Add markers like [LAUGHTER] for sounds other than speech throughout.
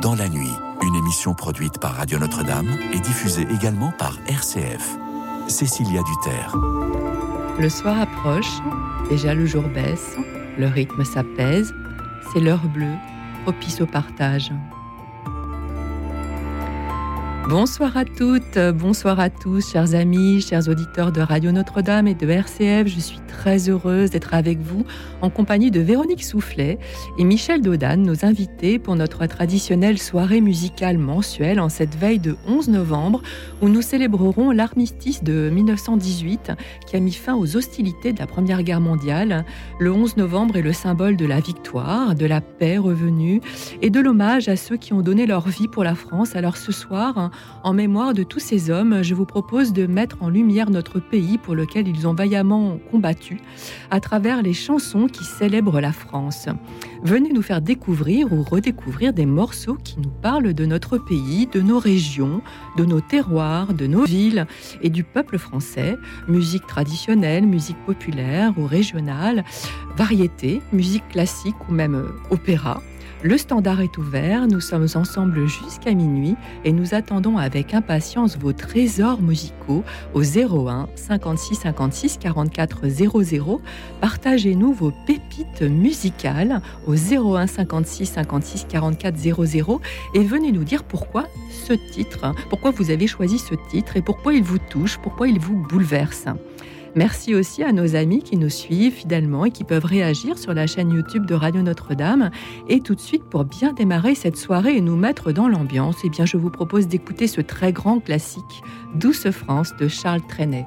Dans la nuit, une émission produite par Radio Notre-Dame et diffusée également par RCF. Cécilia Duterre. Le soir approche, déjà le jour baisse, le rythme s'apaise, c'est l'heure bleue, propice au partage. Bonsoir à toutes, bonsoir à tous, chers amis, chers auditeurs de Radio Notre-Dame et de RCF. Je suis très heureuse d'être avec vous en compagnie de Véronique Soufflet et Michel Dodan, nos invités pour notre traditionnelle soirée musicale mensuelle en cette veille de 11 novembre où nous célébrerons l'armistice de 1918 qui a mis fin aux hostilités de la Première Guerre mondiale. Le 11 novembre est le symbole de la victoire, de la paix revenue et de l'hommage à ceux qui ont donné leur vie pour la France. Alors ce soir, en mémoire de tous ces hommes, je vous propose de mettre en lumière notre pays pour lequel ils ont vaillamment combattu à travers les chansons qui célèbrent la France. Venez nous faire découvrir ou redécouvrir des morceaux qui nous parlent de notre pays, de nos régions, de nos terroirs, de nos villes et du peuple français. Musique traditionnelle, musique populaire ou régionale, variété, musique classique ou même opéra. Le standard est ouvert, nous sommes ensemble jusqu'à minuit et nous attendons avec impatience vos trésors musicaux au 01 56 56 44 00. Partagez-nous vos pépites musicales au 01 56 56 44 00 et venez nous dire pourquoi ce titre, pourquoi vous avez choisi ce titre et pourquoi il vous touche, pourquoi il vous bouleverse. Merci aussi à nos amis qui nous suivent fidèlement et qui peuvent réagir sur la chaîne YouTube de Radio Notre-Dame. Et tout de suite, pour bien démarrer cette soirée et nous mettre dans l'ambiance, eh bien, je vous propose d'écouter ce très grand classique, Douce France de Charles Trenet.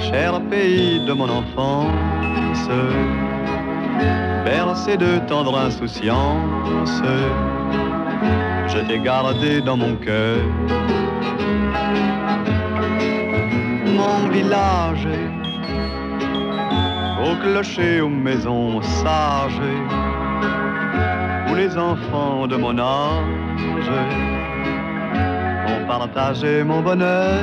cher pays de mon enfance, bercé de tendre insouciance, je t'ai gardé dans mon cœur. Mon village, au clocher, aux maisons sages, où les enfants de mon âge ont partagé mon bonheur.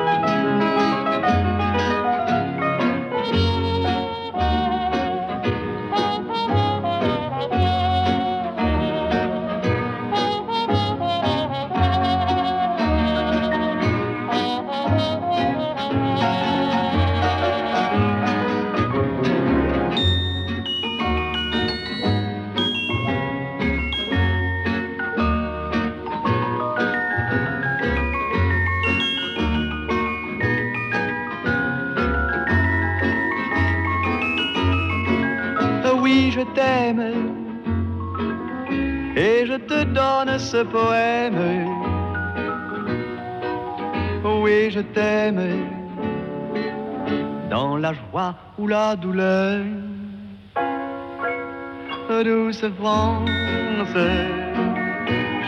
Joie ou la douleur. Douce France,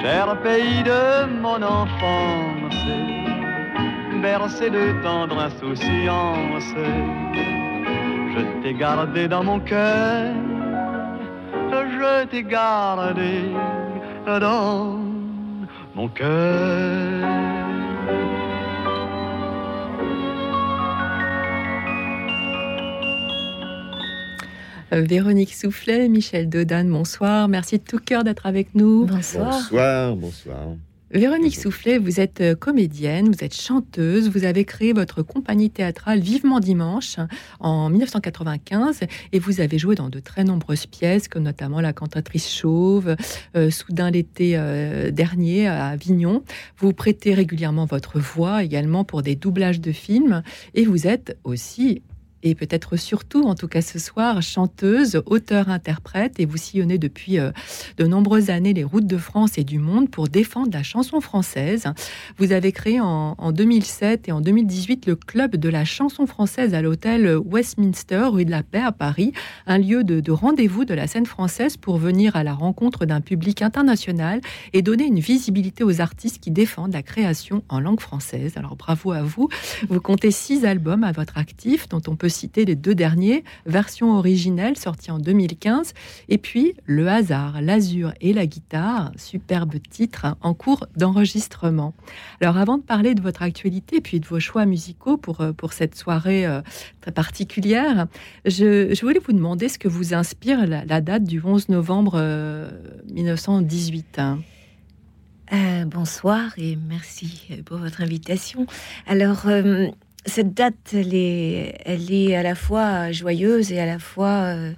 cher pays de mon enfance, bercé de tendre insouciance, je t'ai gardé dans mon cœur, je t'ai gardé dans mon cœur. Véronique Soufflet, Michel Dodan, bonsoir. Merci de tout cœur d'être avec nous. Bonsoir. Bonsoir, bonsoir. Véronique Soufflet, vous êtes euh, comédienne, vous êtes chanteuse, vous avez créé votre compagnie théâtrale Vivement Dimanche en 1995 et vous avez joué dans de très nombreuses pièces, comme notamment La cantatrice chauve, euh, Soudain l'été euh, dernier à Avignon. Vous prêtez régulièrement votre voix également pour des doublages de films et vous êtes aussi et peut-être surtout, en tout cas ce soir, chanteuse, auteur-interprète, et vous sillonnez depuis euh, de nombreuses années les routes de France et du monde pour défendre la chanson française. Vous avez créé en, 2007 et en 2018 le Club de la chanson française à l'hôtel Westminster, rue de la Paix à Paris, un lieu de, de rendez-vous de la scène française pour venir à la rencontre d'un public international et donner une visibilité aux artistes qui défendent la création en langue française. Alors bravo à vous. Vous comptez six albums à votre actif, dont on peut citer les deux derniers, version originelle sortie en 2015, et puis Le hasard, l'azur et la guitare, superbe titre en cours d'enregistrement. Alors avant de parler de votre actualité puis de vos choix musicaux pour, euh, pour cette soirée euh, très particulière, je, voulais vous demander ce que vous inspire la, date du 11 novembre 1918. Euh, bonsoir et merci pour votre invitation. Alors, cette date, elle est, elle est à la fois joyeuse et à la fois, euh,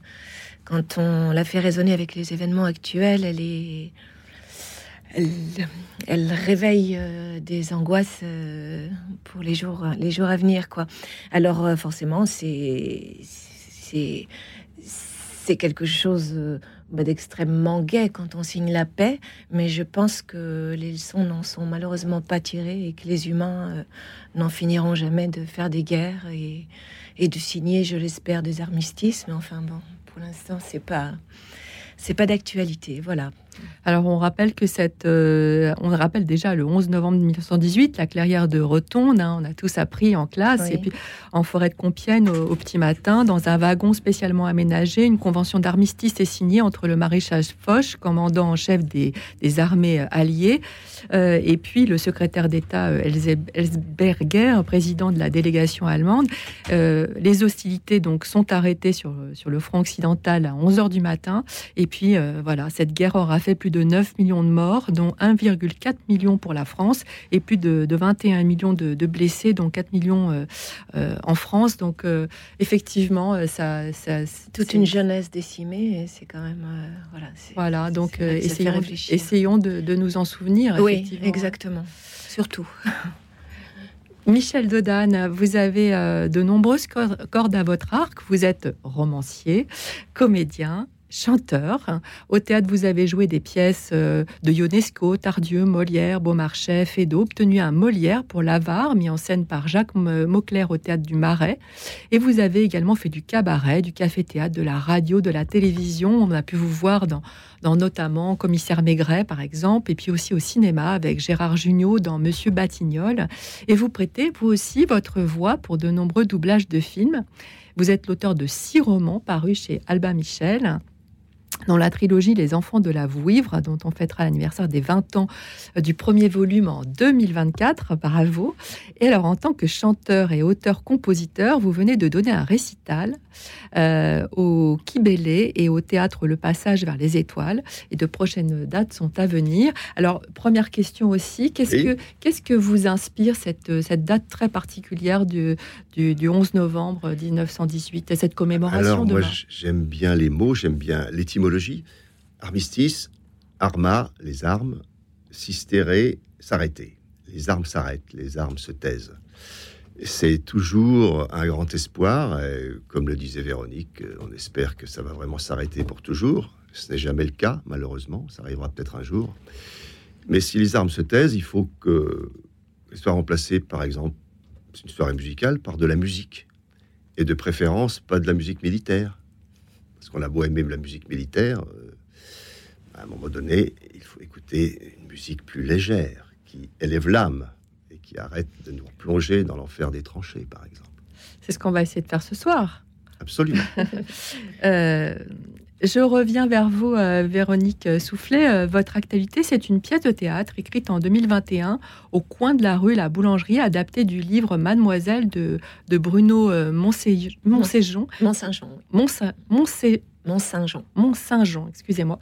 quand on la fait résonner avec les événements actuels, elle est, elle, réveille euh, des angoisses euh, pour les jours, les jours à venir, quoi. Alors forcément, c'est, c'est, c'est quelque chose bah, d'extrêmement gai quand on signe la paix, mais je pense que les leçons n'en sont malheureusement pas tirées et que les humains euh, n'en finiront jamais de faire des guerres et, et de signer, je l'espère, des armistices. Mais enfin bon, pour l'instant, c'est pas c'est pas d'actualité. Voilà. Alors on rappelle que cette, euh, on rappelle déjà le 11 novembre 1918, la clairière de Rotonde, hein, on a tous appris en classe, et puis en forêt de Compiègne au, petit matin, dans un wagon spécialement aménagé, une convention d'armistice est signée entre le maréchal Foch, commandant en chef des, armées euh, alliées, euh, et puis le secrétaire d'État Elsberger, président de la délégation allemande. les hostilités donc sont arrêtées sur, sur le front occidental à 11 heures du matin, et puis voilà, cette guerre aura fait plus de 9 millions de morts, dont 1,4 million pour la France et plus de, 21 millions de, blessés, dont 4 millions euh, euh, en France. Donc euh, effectivement, ça, ça toute une jeunesse décimée, c'est quand même voilà. Voilà, donc essayons, essayons de, nous en souvenir. Oui, exactement, surtout. [LAUGHS] Michel Dodan, vous avez de nombreuses cordes à votre arc. Vous êtes romancier, comédien, chanteur. Au théâtre, vous avez joué des pièces euh, de Ionesco, Tardieu, Molière, Beaumarchais, Feydeau, obtenu un Molière pour l'Avare, mis en scène par Jacques Mauclerc au théâtre du Marais. Et vous avez également fait du cabaret, du café-théâtre, de la radio, de la télévision. On a pu vous voir dans, dans notamment Commissaire Maigret, par exemple, et puis aussi au cinéma avec Gérard Jugnot dans Monsieur Batignolles. Et vous prêtez, vous aussi, votre voix pour de nombreux doublages de films. Vous êtes l'auteur de six romans parus chez Alba Michel dans la trilogie Les Enfants de la Vouivre, dont on fêtera l'anniversaire des 20 ans euh, du premier volume en 2024. Bravo. Et alors, en tant que chanteur et auteur-compositeur, vous venez de donner un récital euh, au Kibélé et au théâtre Le Passage vers les Étoiles. Et de prochaines dates sont à venir. Alors, première question aussi, qu'est-ce que qu'est-ce que vous inspire cette, cette date très particulière du, du, 11 novembre 1918 et cette commémoration Alors, moi, j'aime bien les mots, j'aime bien l'étymologie armistice, arma, les armes, sistéré, s'arrêter. Les armes s'arrêtent, les armes se taisent. C'est toujours un grand espoir, comme le disait Véronique, on espère que ça va vraiment s'arrêter pour toujours. Ce n'est jamais le cas, malheureusement, ça arrivera peut-être un jour. Mais si les armes se taisent, il faut que soient remplacées, par exemple, une soirée musicale, par de la musique. Et de préférence, pas de la musique militaire. Qu'on a beau aimer la musique militaire, euh, à un moment donné, il faut écouter une musique plus légère, qui élève l'âme et qui arrête de nous plonger dans l'enfer des tranchées, par exemple. C'est ce qu'on va essayer de faire ce soir. Absolument. [LAUGHS] Euh, je reviens vers vous, euh, Véronique Soufflet. Euh, votre actualité, c'est une pièce de théâtre écrite en 2021 au coin de la rue La Boulangerie, adaptée du livre Mademoiselle de, de Bruno euh, Montséjon. Mont-Saint-Jean. Mont-Saint-Jean. Mont-Saint-Jean, excusez-moi,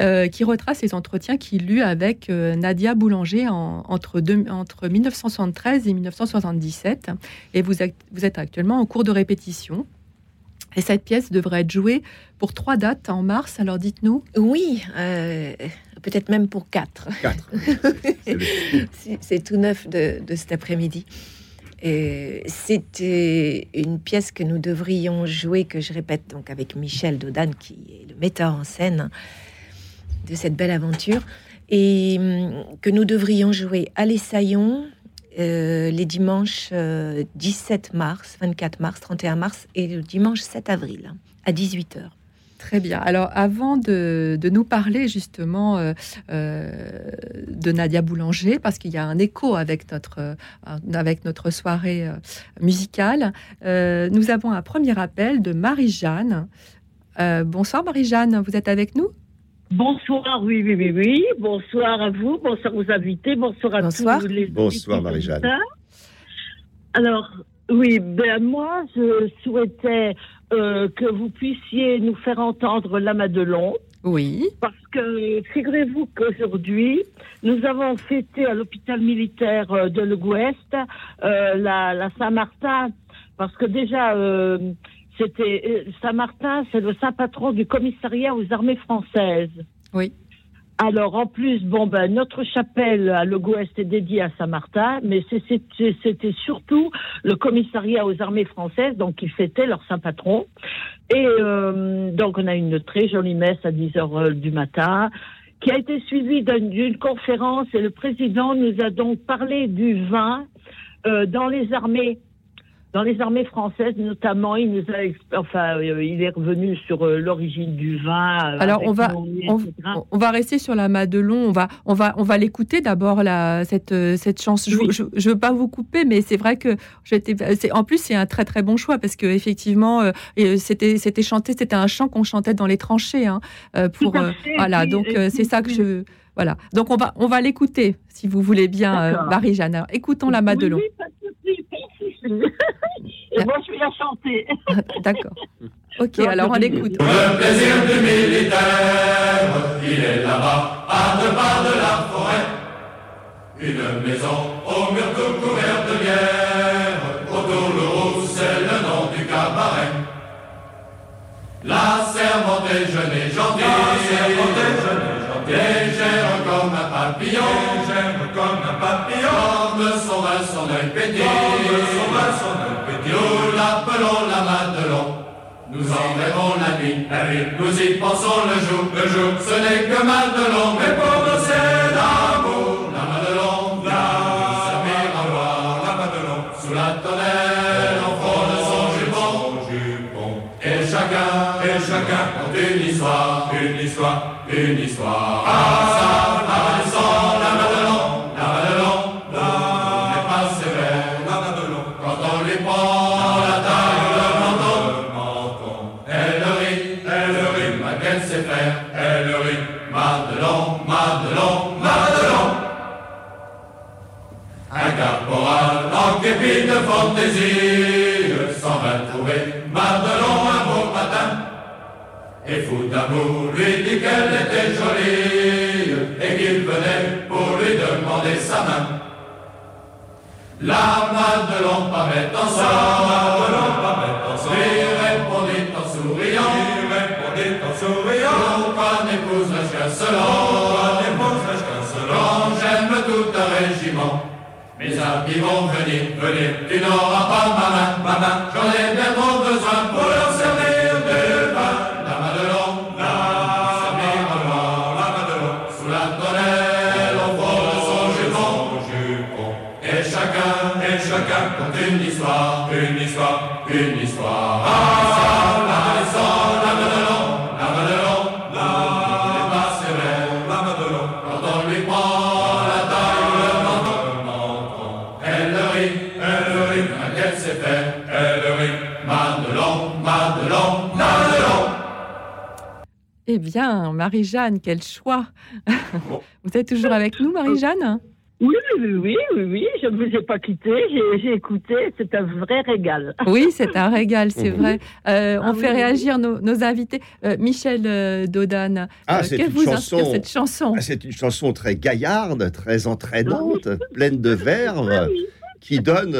euh, qui retrace les entretiens qu'il eut avec euh, Nadia Boulanger en- entre, deux- entre 1973 et 1977. Et vous êtes actuellement en cours de répétition. Et cette pièce devrait être jouée pour trois dates en mars. Alors dites-nous. Oui, euh, peut-être même pour quatre. Quatre. [LAUGHS] C'est tout neuf de, de cet après-midi. Et C'était une pièce que nous devrions jouer, que je répète donc avec Michel Dodan, qui est le metteur en scène de cette belle aventure, et hum, que nous devrions jouer à l'Essaillon euh, les dimanches euh, 17 mars, 24 mars, 31 mars et le dimanche 7 avril à 18h. Très bien. Alors, avant de, de nous parler justement euh, euh, de Nadia Boulanger, parce qu'il y a un écho avec notre, euh, avec notre soirée euh, musicale, euh, nous avons un premier appel de Marie-Jeanne. Euh, bonsoir Marie-Jeanne, vous êtes avec nous? Bonsoir, oui, oui, oui, oui. Bonsoir à vous, bonsoir aux invités, bonsoir à Bonsoir. tous les Bonsoir. Marie-Jeanne. Alors, oui, ben moi, je souhaitais euh, que vous puissiez nous faire entendre la Madelon, Oui. parce que figurez-vous qu'aujourd'hui, nous avons fêté à l'hôpital militaire euh, de l'Ouest euh, la, la Saint-Martin, parce que déjà, euh, c'était euh, Saint-Martin, c'est le saint patron du commissariat aux armées françaises. Oui. Alors, en plus, bon, ben, notre chapelle à Le Gouest est dédiée à Saint-Martin, mais c'était surtout le commissariat aux armées françaises, donc qui fêtait leur saint patron. Et euh, donc, on a une très jolie messe à 10 heures euh, du matin, qui a été suivie d'une d'une conférence, et le président nous a donc parlé du vin euh, dans les armées. Dans les armées françaises, notamment, il nous a, enfin, euh, il est revenu sur euh, l'origine du vin. euh, Alors, on va- On, va rester sur la Madelon. On va, on va, on va l'écouter d'abord la cette cette chanson. Je, Oui. je, je veux pas vous couper, mais c'est vrai que j'étais. En plus, c'est un très très bon choix parce que effectivement, euh, c'était c'était chanté. C'était un chant qu'on chantait dans les tranchées. Hein, pour euh, fait, voilà. oui, Donc c'est ça que je. Voilà. Donc on va on va l'écouter si vous voulez bien, euh. Marie-Jeanne. Écoutons la Madelon. [LAUGHS] Et moi, je vais la chanter. [LAUGHS] D'accord. [LAUGHS] Ok. Donc, Alors on oui, l'écoute. Le plaisir du militaire, il est là-bas, à deux pas de la forêt. Une maison au mur tout couvert de bière, autour le rouge, c'est le nom du cabaret. La servante est jeune et gentille, légère comme un papillon, légère comme un papillon, son vin, son œil de son vin, son œil. Nous l'appelons la Madelon. Nous en la nuit, la nuit, nous y pensons le jour, le jour, ce n'est que Madelon, mais pour nous c'est fantaisie s'en va trouver Madelon un beau matin. Et fou d'amour lui dit qu'elle était jolie et qu'il venait pour lui demander sa main. La Madelon paraît en Mes amis vont venir, venir, tu n'auras pas ma Eh bien, Marie-Jeanne, quel choix [LAUGHS] Vous êtes toujours avec nous, Marie-Jeanne? Oui, oui, oui, oui, oui, je ne vous ai pas quitté, j'ai- écouté, c'est un vrai régal. [LAUGHS] Oui, c'est un régal, c'est vrai. Euh, on Ah fait oui. réagir nos, nos invités. Euh, Michel euh, Dodane, Ah, euh, vous chanson. inspire cette chanson? Ah, C'est une chanson très gaillarde, très entraînante, pleine de [LAUGHS] verve, Ah qui donne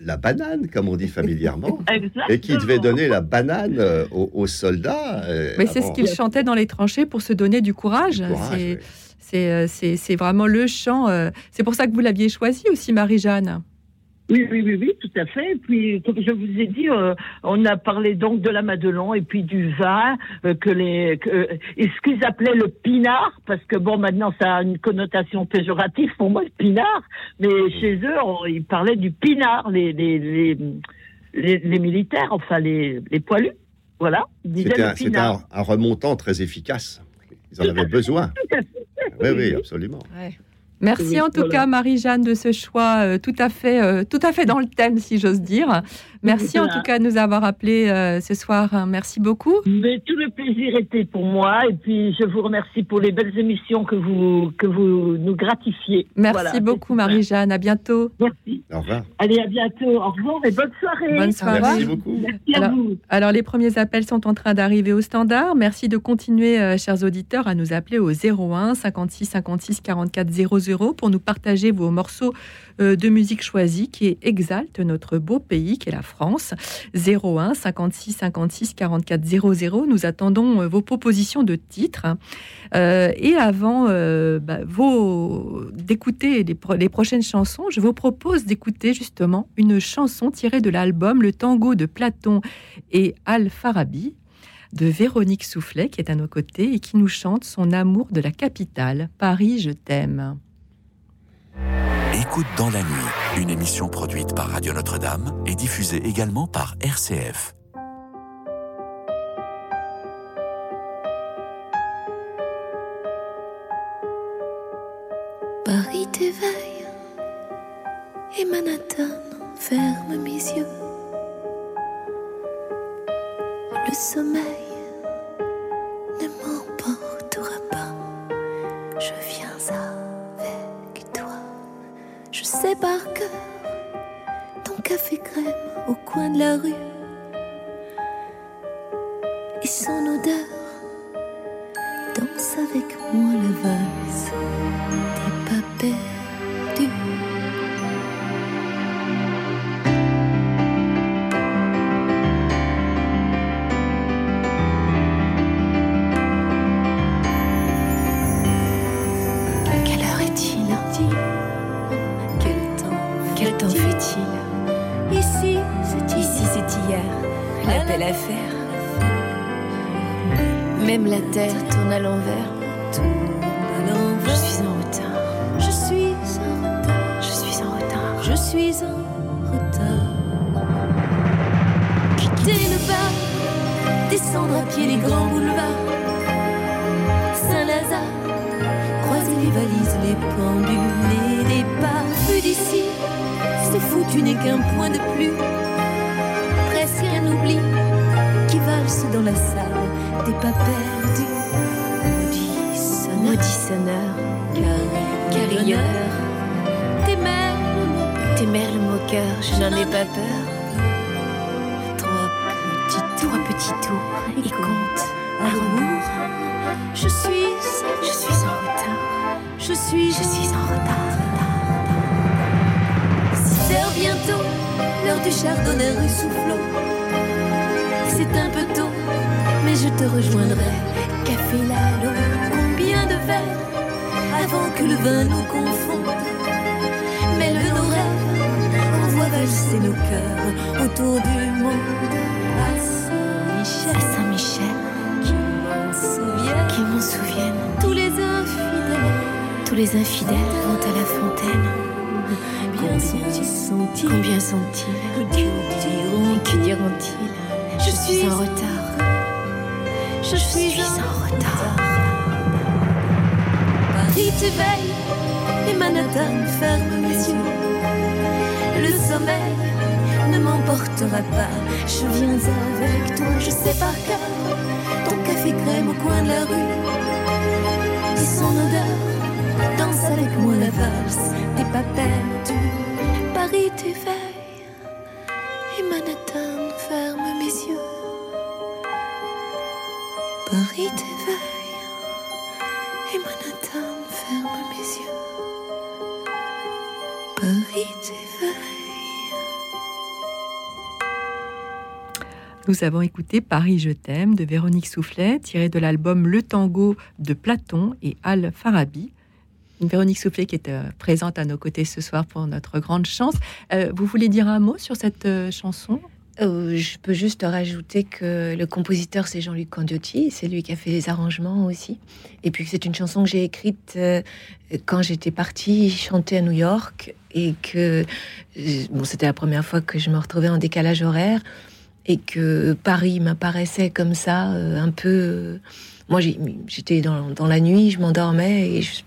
la banane, comme on dit familièrement, [LAUGHS] et qui devait donner la banane euh, aux, aux soldats. euh, Mais c'est ce qu'il chantait dans les tranchées pour se donner du courage. C'est- oui. Euh, c'est- vraiment le chant. C'est pour ça que vous l'aviez choisi aussi, Marie-Jeanne. Oui, oui, oui, oui, tout à fait. Et puis, comme je vous ai dit, euh, on a parlé donc de la Madelon et puis du vin, euh, que les, que, euh, et ce qu'ils appelaient le pinard, parce que bon, maintenant ça a une connotation péjorative pour moi, le pinard, mais chez eux, on- ils parlaient du pinard, les, les, les, les, les militaires, enfin les, les poilus. Voilà, C'était un- un remontant très efficace. Ils en avaient besoin. Oui, oui, absolument. Merci en tout voilà. cas, Marie-Jeanne, de ce choix euh, tout à fait, euh, tout à fait dans le thème, si j'ose dire. Merci en tout cas de nous avoir appelés euh, ce soir. hein. Merci beaucoup. Mais tout le plaisir était pour moi et puis je vous remercie pour les belles émissions que vous que vous nous gratifiez. Merci Voilà, beaucoup. Marie-Jeanne. À bientôt. Merci. Au revoir. Allez, à bientôt. Au revoir et bonne soirée. Bonne soirée. Merci beaucoup. Merci à Alors- vous. Alors, les premiers appels sont en train d'arriver au standard. Merci de continuer, euh, chers auditeurs, à nous appeler au 01 56 56 44 00 pour nous partager vos morceaux euh, de musique choisis qui exaltent notre beau pays qui est la France. 01 56 56 44 00. Nous attendons euh, vos propositions de titres. Euh, et avant euh, bah, d'écouter les prochaines chansons, je vous propose d'écouter justement une chanson tirée de l'album Le Tango de Platon et Al-Farabi de Véronique Soufflet qui est à nos côtés et qui nous chante son amour de la capitale, Paris, je t'aime. Écoute dans la nuit, une émission produite par Radio Notre-Dame et diffusée également par RCF. Paris t'éveille et Manhattan ferme mes yeux. Le sommeil ne m'emportera pas. Je viens. Je sais par cœur ton café crème au coin de la rue et son odeur danse avec moi la valse t'es pas Ici, c'est ici, c'est hier. La belle affaire. Même la terre tourne à l'envers. Je suis en retard. Je suis en retard. Je suis en retard. Je suis en retard. Quitter le bar, descendre à pied les grands boulevards. Saint-Lazare, croiser les valises, les pendules, les départs. Vu d'ici, c'est fou, tu n'es qu'un point de plus. Presque un oubli qui valse dans la salle des pas perdus. Maudit sonneur, carillonneur. Tes moqueur, tes le moqueur, je n'en ai pas peur. Trois petits tours, trois petits tours, et compte à rebours. Je suis, je suis en retard. Je suis, je suis en retard. Bientôt, l'heure du chardonnay rue Soufflot. C'est un peu tôt, mais je te rejoindrai. Café Lalo, combien de verres avant que le vin nous confonde Mêle nos rêves, on voit valser nos cœurs autour du monde. À Saint-Michel, Saint-Michel, qui m'en souviennent, qui m'en souviennent. Tous les infidèles, tous les infidèles vont à la fontaine. Combien sont-ils Combien sont-ils Que diront Que diront-ils Je suis en retard. Je suis en retard. Paris t'éveille et Manhattan ferme mes yeux. Le sommeil ne m'emportera pas. Je viens avec toi, je sais par cœur. Ton café crème au coin de la rue. Et son odeur, danse avec moi la valse. T'es pas perdu, Paris t'éveille. Et Manhattan ferme mes yeux. Paris t'éveille. Et Manhattan ferme mes yeux. Paris t'éveille. Nous avons écouté Paris, je t'aime de Véronique Soufflet, tiré de l'album Le Tango de Platon et Al Farabi. Véronique Soufflet qui est euh, présente à nos côtés ce soir pour notre grande chance. Euh, vous voulez dire un mot sur cette euh, chanson? Je peux juste rajouter que le compositeur c'est Jean-Luc Condiotti, c'est lui qui a fait les arrangements aussi. Et puis c'est une chanson que j'ai écrite quand j'étais partie chanter à New York et que bon, c'était la première fois que je me retrouvais en décalage horaire et que Paris m'apparaissait comme ça, un peu. moi j'étais dans, dans la nuit, je m'endormais et je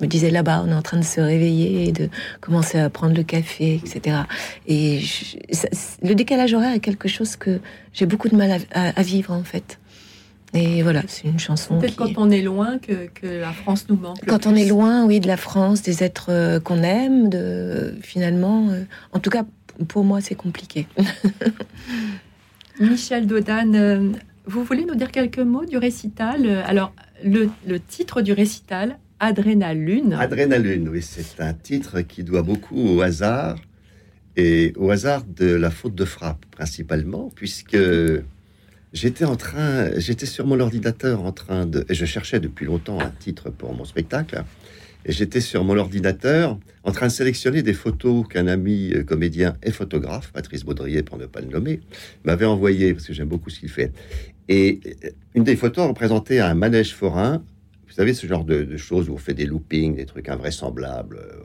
me disais là-bas, on est en train de se réveiller et de commencer à prendre le café, etc. Et je- ça- le décalage horaire est quelque chose que j'ai beaucoup de mal à, vivre en fait. Et voilà, c'est une chanson. Peut-être qui- quand on est loin que, que la France nous manque. quand on est loin, oui, de la France, des êtres euh, qu'on aime, de finalement, euh, en tout cas pour moi, c'est compliqué. [LAUGHS] Michel Dodan, euh, vous voulez nous dire quelques mots du récital? Alors, le, le titre du récital, Adrénalune. Adrénalune, oui, c'est un titre qui doit beaucoup au hasard et au hasard de la faute de frappe principalement, puisque j'étais en train, j'étais sur mon ordinateur en train de, et je cherchais depuis longtemps un titre pour mon spectacle, et j'étais sur mon ordinateur en train de sélectionner des photos qu'un ami euh, comédien et photographe, Patrice Baudrier pour ne pas le nommer, m'avait envoyé parce que j'aime beaucoup ce qu'il fait. Et euh, une des photos représentait un manège forain vous savez, ce genre de, choses où on fait des loopings, des trucs invraisemblables, euh,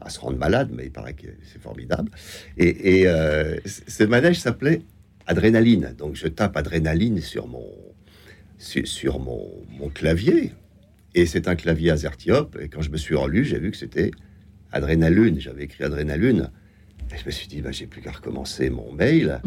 à se rendre malade, mais il paraît que c'est formidable. Et, et euh, ce manège s'appelait Adrénaline. Donc je tape Adrénaline sur mon, sur, mon, clavier. Et c'est un clavier Azertyop. Et quand je me suis relu, j'ai vu que c'était Adrénalune. J'avais écrit Adrénalune. Et je me suis dit, bah, j'ai plus qu'à recommencer mon mail.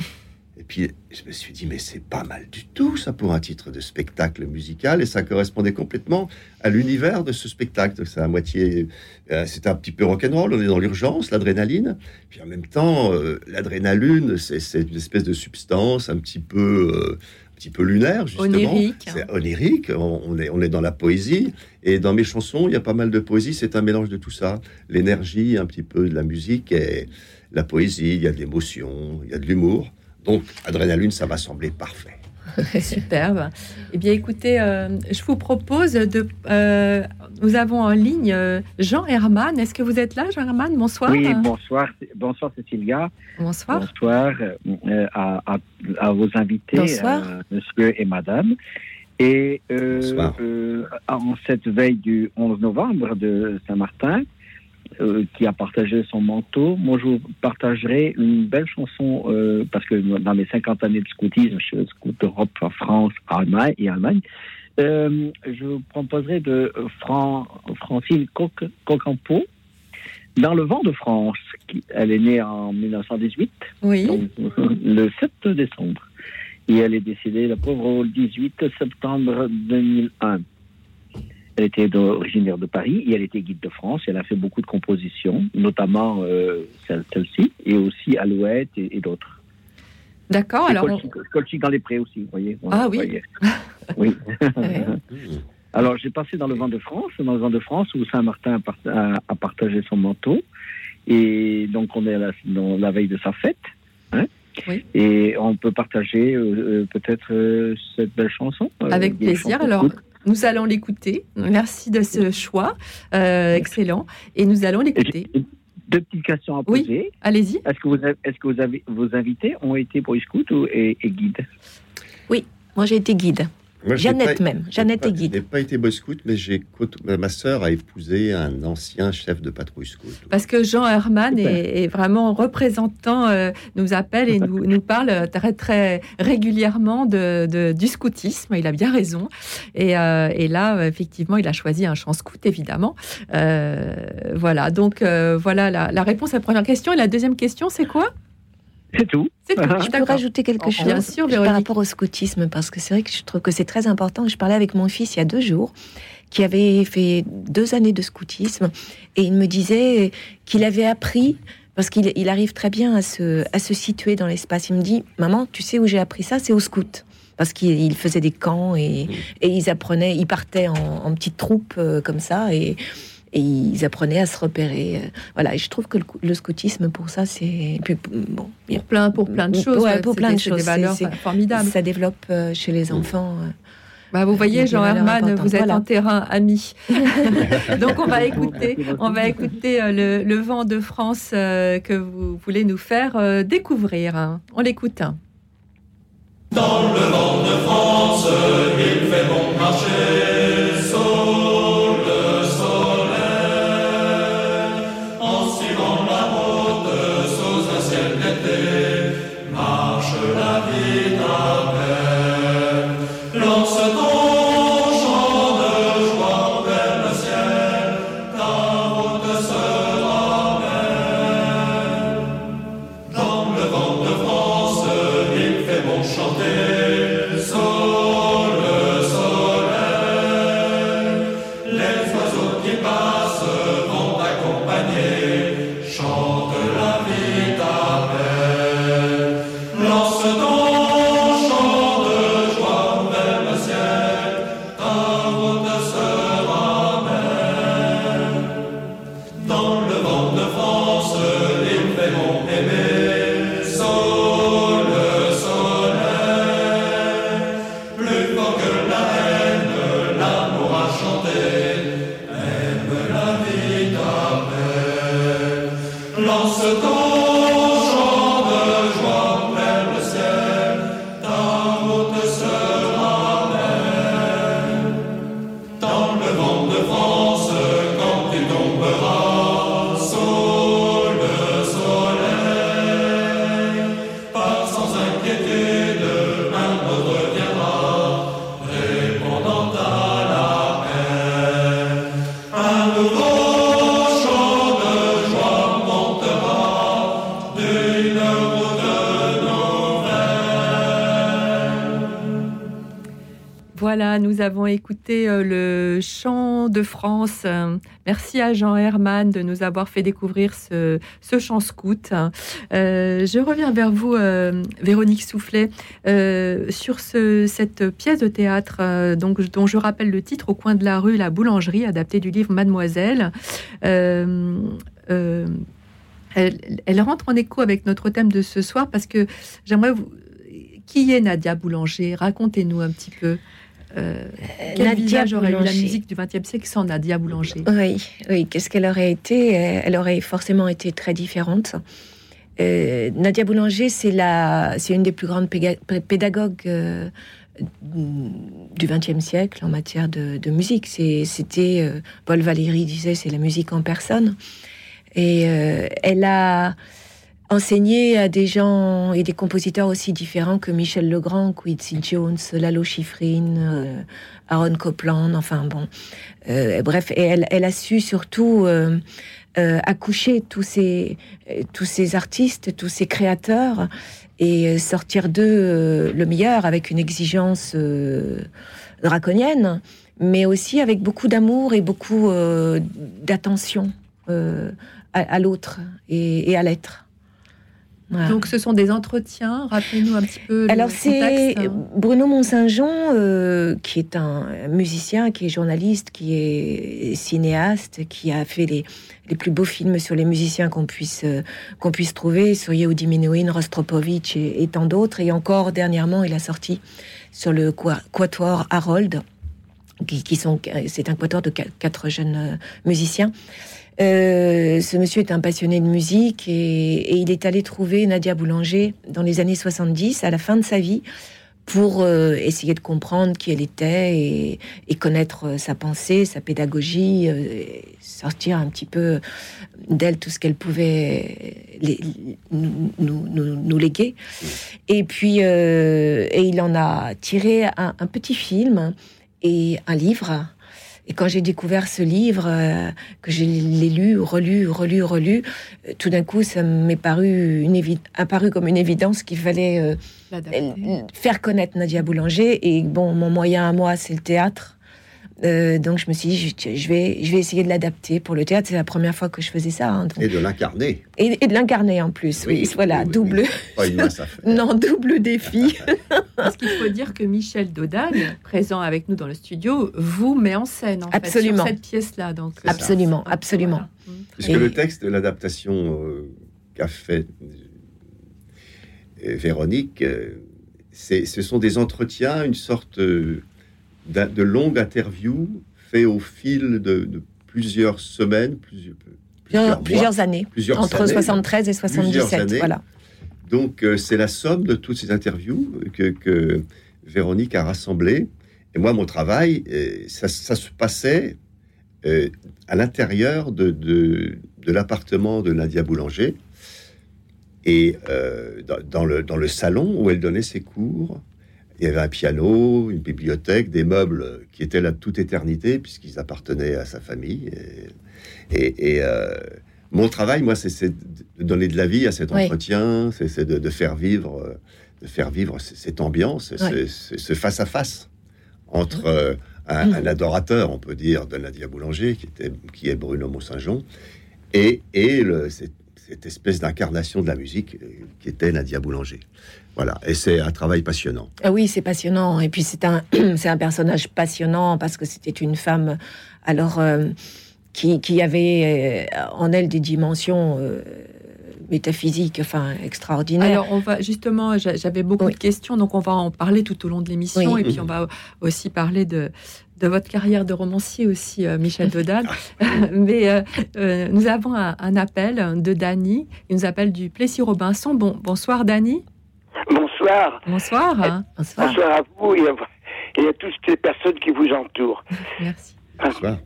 Et puis, je me suis dit, mais c'est pas mal du tout, ça, pour un titre de spectacle musical. Et ça correspondait complètement à l'univers de ce spectacle. C'est à moitié, euh, c'est un petit peu rock'n'roll. On est dans l'urgence, l'adrénaline. Puis en même temps, euh, l'adrénaline, c'est une espèce de substance un petit peu, euh, un petit peu lunaire, justement. Onirique. C'est onirique. On, on est, on est dans la poésie. Et dans mes chansons, il y a pas mal de poésie. C'est un mélange de tout ça. L'énergie, un petit peu de la musique et la poésie. Il y a de l'émotion, il y a de l'humour. Donc, Adrénaline, ça m'a semblé parfait. [LAUGHS] Superbe. Eh bien, écoutez, euh, je vous propose de. euh, nous avons en ligne euh, Jean Herman. Est-ce que vous êtes là, Jean Herman Bonsoir. Oui, bonsoir, bonsoir Cécilia. Bonsoir. Bonsoir euh, à, à, à vos invités, Bonsoir. euh, monsieur et madame. Et euh, Bonsoir. euh, en cette veille du 11 novembre de Saint-Martin, euh, qui a partagé son manteau, moi je vous partagerai une belle chanson, euh, parce que dans mes 50 années de scoutisme, je suis scout d'Europe, en France, Allemagne et Allemagne, euh, je vous proposerai de Fran- Francine Cocampo, dans le vent de France. qui- Elle est née en 1918, Oui. donc, [LAUGHS] le 7 décembre. Et elle est décédée, la pauvre, le 18 septembre 2001. Elle était originaire de Paris et elle était guide de France. Elle a fait beaucoup de compositions, notamment euh, celle- celle-ci, et aussi Alouette et, et d'autres. D'accord. Alors, on- Colchic, dans les prés aussi, vous voyez. Ah oui. voyez. oui. [LAUGHS] [LAUGHS] Alors, j'ai passé dans le vent de France, dans le vent de France où Saint-Martin a, part- a- a partagé son manteau. Et donc, on est à la, dans la veille de sa fête. hein. Oui. Et on peut partager euh, euh, peut-être euh, cette belle chanson. avec plaisir. Alors. Nous allons l'écouter. Merci de ce choix. Euh, excellent. Et nous allons l'écouter. j'ai deux petites questions à Oui. poser. Allez-y. Est-ce que, vous avez, est-ce que vous avez, vos invités ont été Boy Scout ou, et, et guides Moi, j'ai été guide. Moi, Jeannette pas- même. Jeannette pas- est guide. Je n'ai pas été boy scout, mais j'ai ma sœur a épousé un ancien chef de patrouille scout. Parce que Jean Herman Super. est, est vraiment représentant, euh, nous appelle et nous, nous parle très, très régulièrement de, de- du scoutisme. Il a bien raison. Et, euh, et là, effectivement, il a choisi un chant scout, évidemment. Euh, voilà. Donc, euh, voilà la, la réponse à la première question. Et la deuxième question, c'est quoi? C'est tout. [LAUGHS] Je peux rajouter quelque chose bien sûr, par rapport au scoutisme, parce que c'est vrai que je trouve que c'est très important. Je parlais avec mon fils il y a deux jours, qui avait fait deux années de scoutisme, et il me disait qu'il avait appris, parce qu'il il arrive très bien à se, à se situer dans l'espace. Il me dit, maman, tu sais où j'ai appris ça? C'est au scout. Parce qu'il il faisait des camps et, et ils apprenaient, ils partaient en, en petites troupes euh, comme ça et, et ils apprenaient à se repérer. euh, Voilà, et je trouve que le, cou- le scoutisme pour ça, c'est puis, bon, Pour plein, pour plein de choses. Ouais, pour plein de c'est choses. des valeurs formidables. Ça développe euh, chez les enfants. euh. Bah, vous voyez, Jean Herman, vous êtes Voilà. en terrain ami. [LAUGHS] [LAUGHS] Donc on va écouter, on va écouter le, le vent de France euh, que vous voulez nous faire découvrir. hein. On l'écoute. Dans le vent de France, il fait bon marcher écouté euh, le chant de France. Merci à Jean Herman de nous avoir fait découvrir ce, chant scout. Euh, je reviens vers vous, euh, Véronique Soufflet, sur ce- cette pièce de théâtre donc, dont je rappelle le titre Au coin de la rue, la boulangerie, adaptée du livre Mademoiselle. Elle, elle rentre en écho avec notre thème de ce soir parce que j'aimerais vous. Qui est Nadia Boulanger? Racontez-nous un petit peu. Euh, quel Nadia aurait eu la musique du XXe siècle sans Nadia Boulanger? Oui, oui. Qu'est-ce qu'elle aurait été? Euh, Elle aurait forcément été très différente. Euh, Nadia Boulanger, c'est la, c'est une des plus grandes pédagogues euh, du XXe siècle en matière de, de musique. C'était euh, Paul Valéry disait, c'est la musique en personne. Et elle a enseigné à des gens et des compositeurs aussi différents que Michel Legrand, Quincy Jones, Lalo Schifrin, euh, Aaron Copland, enfin bon. Euh, bref, et elle, elle a su surtout euh, euh, accoucher tous ces, euh, tous ces artistes, tous ces créateurs et sortir d'eux le meilleur avec une exigence draconienne, mais aussi avec beaucoup d'amour et beaucoup d'attention à, à l'autre et, et à l'être. Voilà. Donc ce sont des entretiens. Rappelez-nous un petit peu. Alors c'est. Bruno Mont-Saint-Jean, euh, qui est un musicien, qui est journaliste, qui est cinéaste, qui a fait les, les plus beaux films sur les musiciens qu'on puisse, euh, qu'on puisse trouver, sur Yehudi Menuhin, Rostropovitch et, et tant d'autres. Et encore dernièrement, il a sorti sur le qua- Quatuor Harold, qui, qui sont, c'est un quatuor de qua- quatre jeunes euh, musiciens. Euh, ce monsieur est un passionné de musique et, et il est allé trouver Nadia Boulanger dans les années 70, à la fin de sa vie, pour euh, essayer de comprendre qui elle était et, et connaître euh, sa pensée, sa pédagogie, et sortir un petit peu d'elle tout ce qu'elle pouvait les- nous, nous- nous- nous léguer. Et puis, euh, et il en a tiré un, un petit film et un livre. Et quand j'ai découvert ce livre, euh, que je l'ai lu, relu, relu, relu, euh, tout d'un coup, ça m'est paru, une apparu comme une évidence qu'il fallait euh, euh, faire connaître Nadia Boulanger. Et bon, mon moyen à moi, c'est le théâtre. Euh, donc je me suis dit, je, je vais, je vais essayer de l'adapter pour le théâtre. C'est la première fois que je faisais ça. hein, donc- Et de l'incarner. et, et de l'incarner en plus. Oui, Oui, voilà, oui, oui, double. Pas une masse à faire. Non, double défi. [LAUGHS] Parce qu'il faut dire que Michel Dodagne, présent avec nous dans le studio, vous met en scène en fait, Absolument. sur cette pièce-là. Donc, ça. absolument, absolument. voilà. Mm. Puisque Et- le texte de l'adaptation euh, qu'a fait euh, Véronique, euh, c'est- ce sont des entretiens, une sorte euh, de longue interview fait au fil de, de plusieurs semaines, plusieurs, Plusieurs, mois, plusieurs années. plusieurs entre années. 73 et Plusieurs 77. années. Voilà. Donc euh, c'est la somme de toutes ces interviews que, que Véronique a rassemblées. Et moi, mon travail, euh, ça, ça se passait euh, à l'intérieur de, de, de l'appartement de Nadia Boulanger et dans, dans le, dans le salon où elle donnait ses cours. Il y avait un piano, une bibliothèque, des meubles qui étaient là de toute éternité puisqu'ils appartenaient à sa famille. Et, et- et, euh, mon travail, moi, c'est- de donner de la vie à cet entretien, c'est c'est de, de faire vivre, de faire vivre cette ambiance, ce- Oui. ce ce face à face entre euh, un, un adorateur, on peut dire, de Nadia Boulanger, qui était, qui est Bruno Mont-Saint-Jean, et, et le- cette, cette espèce d'incarnation de la musique euh, qui était Nadia Boulanger. Voilà, et c'est un travail passionnant. Ah oui, c'est passionnant. Et puis c'est un, [CLEARS THROAT] c'est un personnage passionnant parce que c'était une femme, alors euh, qui, qui avait euh, en elle des dimensions euh, métaphysiques, enfin extraordinaires. Alors, on va justement, j'a- j'avais beaucoup Oui. de questions, donc on va en parler tout au long de l'émission, Oui. et puis on va aussi parler de, de votre carrière de romancier aussi, euh, Michel Dodagne. [LAUGHS] Mais euh, euh, nous avons un, un appel de Dany, il nous appelle du Plessis-Robinson. Bon, bonsoir Dany. Bonsoir. Bonsoir. hein. Bonsoir. Bonsoir à vous et à, et à toutes les personnes qui vous entourent. [LAUGHS] Merci. Bonsoir.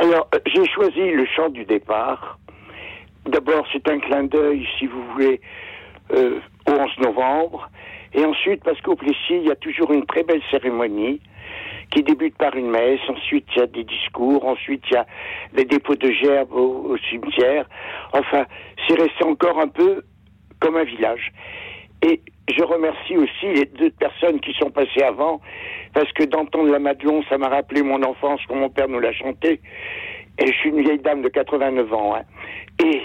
Alors, euh, j'ai choisi le chant du départ. D'abord, c'est un clin d'œil, si vous voulez, euh, au 11 novembre. Et ensuite, parce qu'au Plessis, il y a toujours une très belle cérémonie qui débute par une messe. Ensuite, il y a des discours. Ensuite, il y a les dépôts de gerbes au, au cimetière. Enfin, c'est resté encore un peu comme un village. Et je remercie aussi les deux personnes qui sont passées avant, parce que d'entendre la Madelon, ça m'a rappelé mon enfance quand mon père nous l'a chanté. Et je suis une vieille dame de 89 ans. hein. Et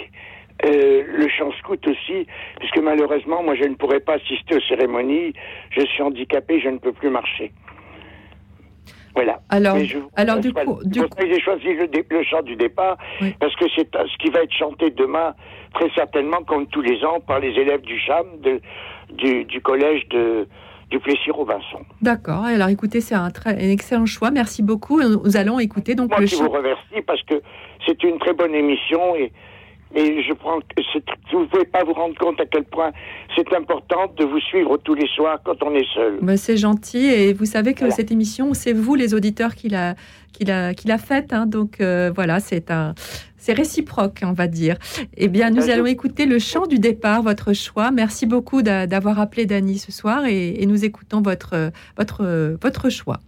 euh, le chant scout aussi, puisque malheureusement, moi, je ne pourrais pas assister aux cérémonies. Je suis handicapé, je ne peux plus marcher. Voilà. Alors, je- alors du coup, du que j'ai choisi le, le chant du départ, Oui. parce que c'est ce qui va être chanté demain, très certainement, comme tous les ans, par les élèves du CHAM, de- du, du collège de, du Plessis-Robinson. D'accord. Alors écoutez, c'est un, très, un excellent choix. Merci beaucoup. Nous allons écouter donc Moi le qui chant. vous remercie, parce que c'est une très bonne émission, et, et je prends que vous ne pouvez pas vous rendre compte à quel point c'est important de vous suivre tous les soirs quand on est seul. Ben, c'est gentil et vous savez que Voilà. cette émission, c'est vous les auditeurs qui l'a qui l'a qui l'a faite. hein. donc euh, voilà, c'est un c'est réciproque, on va dire. Eh bien, nous allons écouter le chant du départ, votre choix. Merci beaucoup d'a- d'avoir appelé Dany ce soir et, et nous écoutons votre votre votre choix.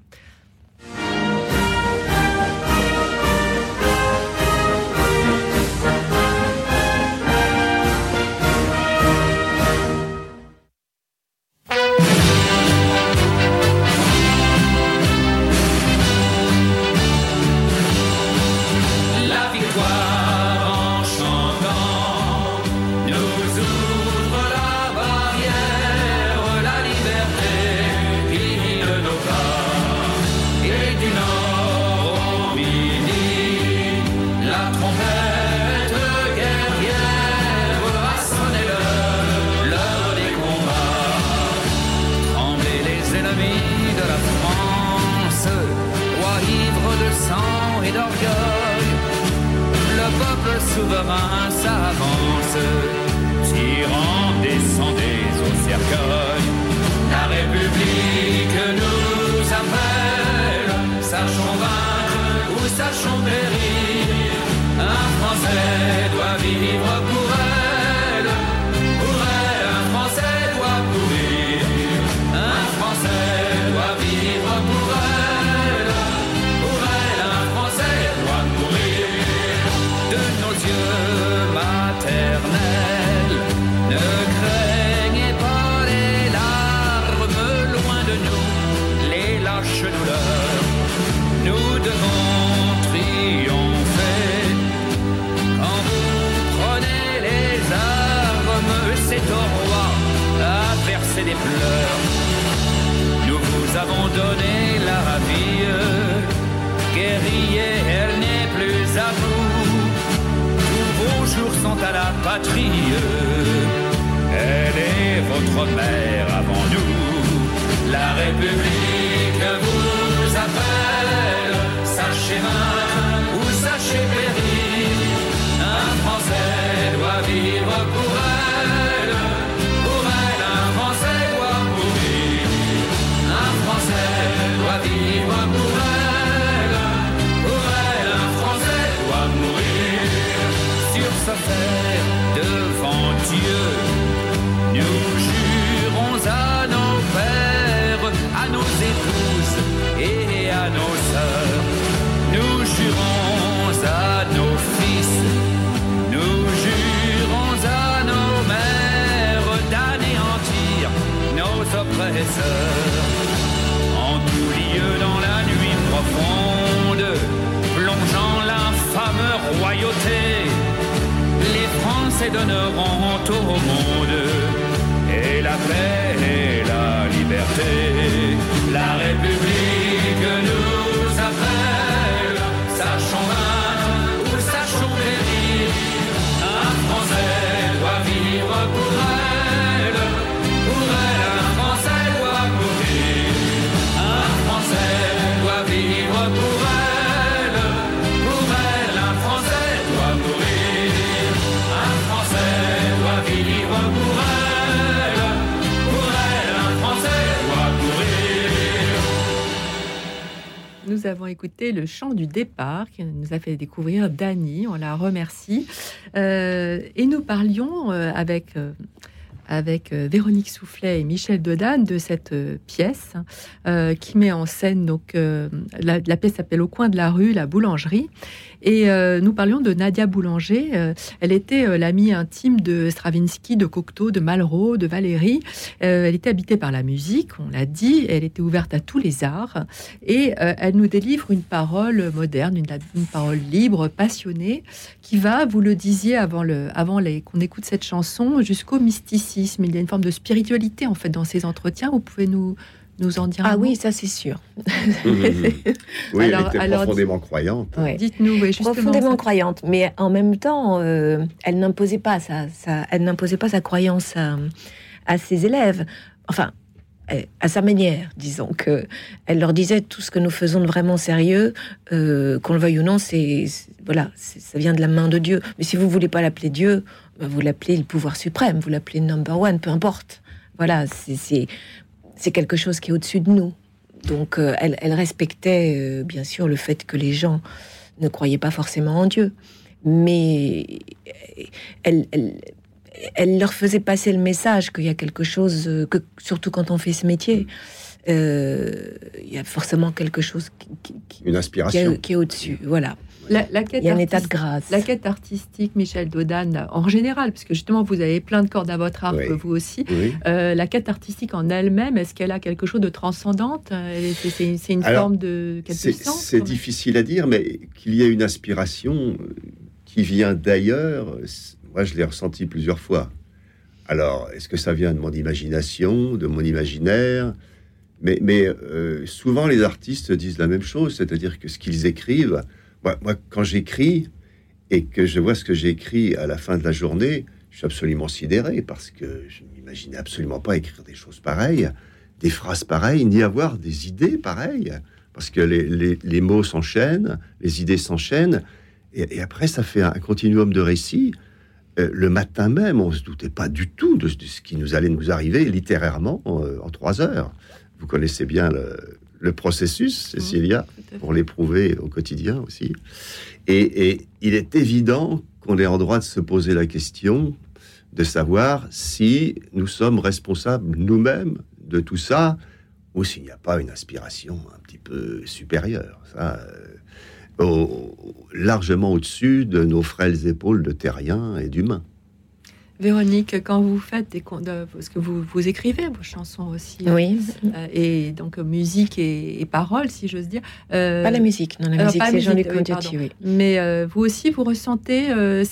Peuple souverain la vie, guerrier, elle n'est plus à vous. Vos jours sont à la patrie, elle est votre mère avant nous. La République vous appelle, sachez main ou sachez périr. En tout lieu dans la nuit profonde, plongeant l'infâme royauté, les Français donneront au monde et la paix et la liberté. La République Avons écouté le chant du départ qui nous a fait découvrir Dany. On la remercie. Euh, et nous parlions euh, avec, euh, Véronique Soufflet et Michel Dodane de cette pièce qui met en scène donc la pièce s'appelle Au coin de la rue, la boulangerie. Et euh, nous parlions de Nadia Boulanger. Euh, elle était euh, l'amie intime de Stravinsky, de Cocteau, de Malraux, de Valéry. Elle était habitée par la musique, on l'a dit. Elle était ouverte à tous les arts. Et elle nous délivre une parole moderne, une, parole libre, passionnée, qui va, vous le disiez avant, avant qu'on écoute cette chanson, jusqu'au mysticisme. Il y a une forme de spiritualité, en fait, dans ces entretiens. Vous pouvez nous, nous en dire un Ah oui, ça c'est sûr. [LAUGHS] Oui, Alors- elle était [LAUGHS] alors, profondément croyante. Ouais. Dites-nous, oui, profondément ça- croyante, mais en même temps, euh, elle n'imposait pas sa, sa- elle n'imposait pas sa croyance à, à ses élèves. Enfin, euh, à sa manière, disons que elle leur disait tout ce que nous faisons de vraiment sérieux, euh, qu'on le veuille ou non, c'est voilà, c'est- ça vient de la main de Dieu. Mais si vous voulez pas l'appeler Dieu, ben, vous l'appelez le pouvoir suprême, vous l'appelez number one, peu importe. Voilà, c'est- c'est quelque chose qui est au-dessus de nous. Donc, euh, elle, elle respectait euh, bien sûr le fait que les gens ne croyaient pas forcément en Dieu, mais euh, elle, elle, elle leur faisait passer le message qu'il y a quelque chose, que surtout quand on fait ce métier, euh, il y a forcément quelque chose qui, qui- qui- Une qui inspiration. est, qui est au-dessus. Voilà, La, la quête il y a un état de artistique- grâce. La quête artistique, Michel Dodane, en général, parce que justement, vous avez plein de cordes à votre arc, Oui. vous aussi. Oui. Euh, la quête artistique en elle-même, est-ce qu'elle a quelque chose de transcendante? C'est une Alors, forme de C'est difficile à dire, mais qu'il y ait une inspiration euh, qui vient d'ailleurs, moi je l'ai ressenti plusieurs fois. Alors, est-ce que ça vient de mon imagination, de mon imaginaire? Mais, mais euh, souvent les artistes disent la même chose, c'est-à-dire que ce qu'ils écrivent, moi, quand j'écris et que je vois ce que j'ai écrit à la fin de la journée, je suis absolument sidéré parce que je n'imaginais absolument pas écrire des choses pareilles, des phrases pareilles, ni avoir des idées pareilles parce que les, mots s'enchaînent, les idées s'enchaînent, et, après ça fait un continuum de récits. Euh, le matin même, on se doutait pas du tout de, de ce qui nous allait nous arriver littérairement euh, en trois heures. Vous connaissez bien le, le processus, Cécilia, Tout à fait. pour l'éprouver au quotidien aussi. Et, et il est évident qu'on est en droit de se poser la question de savoir si nous sommes responsables nous-mêmes de tout ça ou s'il n'y a pas une aspiration un petit peu supérieure, ça, euh, au- largement au-dessus de nos frêles épaules de terriens et d'humains. Véronique, quand vous faites des parce que vous, vous écrivez vos chansons aussi, Oui, euh, et donc euh, musique et, et paroles, si j'ose dire. euh, pas la musique, non, la alors, musique, c'est Jean-Luc oui. Mais euh, vous aussi, vous ressentez euh,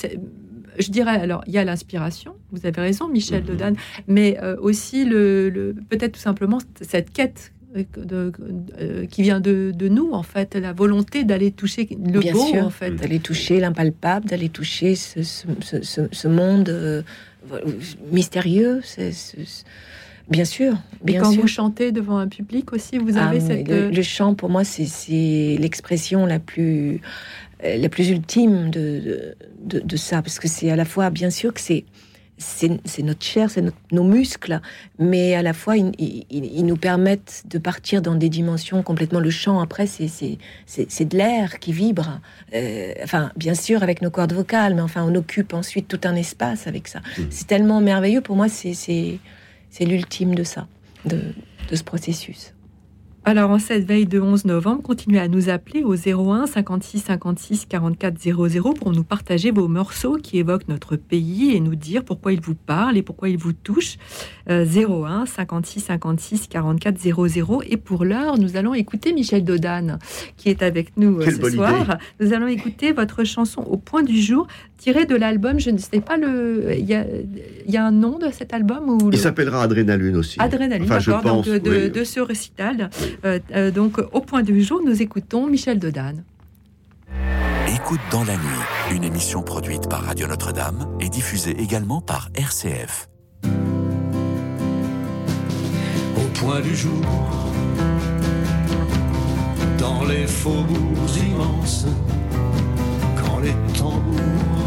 je dirais, alors, il y a l'inspiration, vous avez raison, Michel Mhm. Dodan, mais euh, aussi le, le- peut-être tout simplement cette quête euh, de- euh, qui vient de, de nous, en fait, la volonté d'aller toucher le Bien beau, sûr, en fait. d'aller toucher l'impalpable, d'aller toucher ce, ce- ce- ce- ce monde euh, mystérieux. Bien sûr, Et quand sûr. vous chantez devant un public aussi, vous Ah, avez mais cette... le, euh, le chant, pour moi, c'est- l'expression la plus, euh, la plus ultime de, de, de ça, parce que c'est à la fois, bien sûr, que c'est c'est notre chair, c'est nos muscles, mais à la fois, ils, ils- ils nous permettent de partir dans des dimensions complètement. Le chant, après, c'est de l'air qui vibre. Euh, enfin, bien sûr, avec nos cordes vocales, mais enfin, on occupe ensuite tout un espace avec ça. C'est tellement merveilleux. Pour moi, c'est l'ultime de ça, de, de ce processus. Alors, en cette veille de 11 novembre, continuez à nous appeler au 01 56 56 44 00 pour nous partager vos morceaux qui évoquent notre pays et nous dire pourquoi ils vous parlent et pourquoi ils vous touchent. Euh, 01 56 56 44 00. Et pour l'heure, nous allons écouter Michel Dodan qui est avec nous euh, Quelle ce soir. idée. Nous allons écouter votre chanson au point du jour tirée de l'album. Je ne sais pas le. Il y a, il y a un nom de cet album ou Il le- s'appellera Adrénaline aussi. Adrénaline, Enfin, d'accord, donc pense, de, de- oui. de ce récital. Euh, euh, donc, au point du jour, nous écoutons Michel Dodan. Écoute dans la nuit, une émission produite par Radio Notre-Dame et diffusée également par RCF. au point du jour, dans les faubourgs immenses, quand les tambours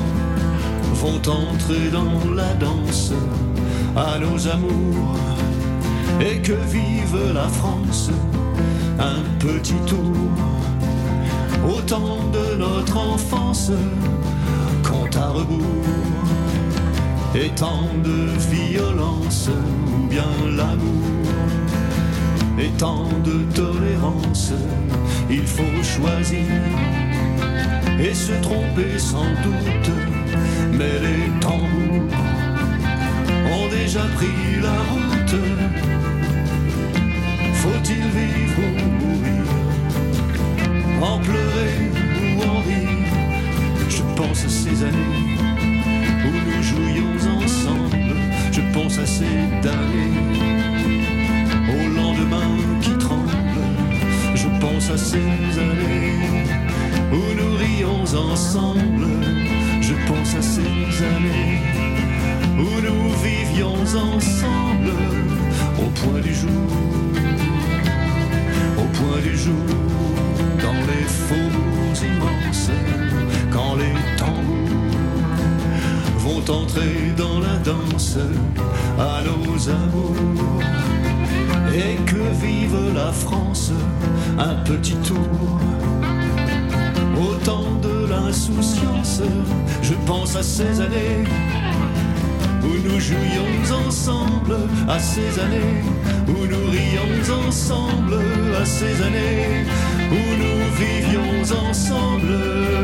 vont entrer dans la danse à nos amours, et que vive la France, un petit tour, au temps de notre enfance, compte à rebours, et tant de violence, ou bien l'amour et tant de tolérance, il faut choisir et se tromper sans doute. Mais les tambours ont déjà pris la route. Faut-il vivre ou mourir, en pleurer ou en rire? Je pense à ces années où nous jouions ensemble. Je pense à ces damnés au lendemain qui tremble. Je pense à ces années où nous rions ensemble. Je pense à ces années où nous vivions ensemble au point du jour, au point du jour, dans les faubourgs immenses, quand les tambours vont entrer dans la danse à nos amours et que vive la France, un petit tour. Au de l'insouciance, je pense à ces années où nous jouions ensemble, à ces années où nous rions ensemble, à ces années où nous vivions ensemble.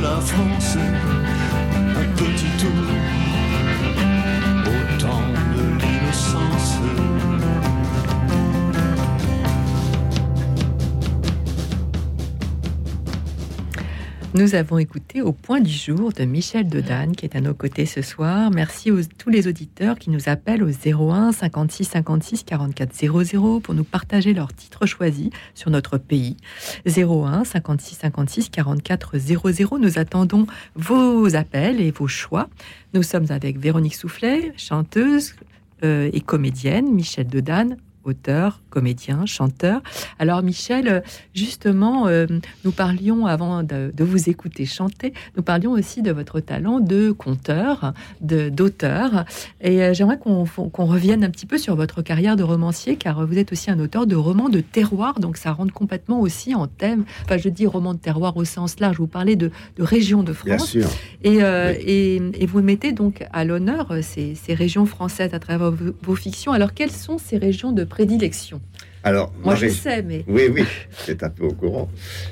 La France, un petit tour Nous avons écouté Au point du jour de Michel Dodan, qui est à nos côtés ce soir. Merci aux tous les auditeurs qui nous appellent au 01 56 56 44 00 pour nous partager leurs titres choisis sur notre pays. 01 56 56 44 00. Nous attendons vos appels et vos choix. Nous sommes avec Véronique Soufflet, chanteuse euh, et comédienne, Michel Dodan, auteur, comédien, chanteur. Alors Michel, justement, euh, nous parlions avant de, de vous écouter chanter, nous parlions aussi de votre talent de conteur, de d'auteur. Et euh, j'aimerais qu'on qu'on revienne un petit peu sur votre carrière de romancier, car vous êtes aussi un auteur de romans de terroir, donc ça rentre complètement aussi en thème. Enfin, je dis roman de terroir au sens large. Vous parlez de, de régions de Bien France. sûr. Et, euh, et, et vous mettez donc à l'honneur ces, ces régions françaises à travers vos, vos fictions. Alors, quelles sont ces régions de prédilection Alors, Moi, je sais, mais Oui, oui, c'est un peu au courant,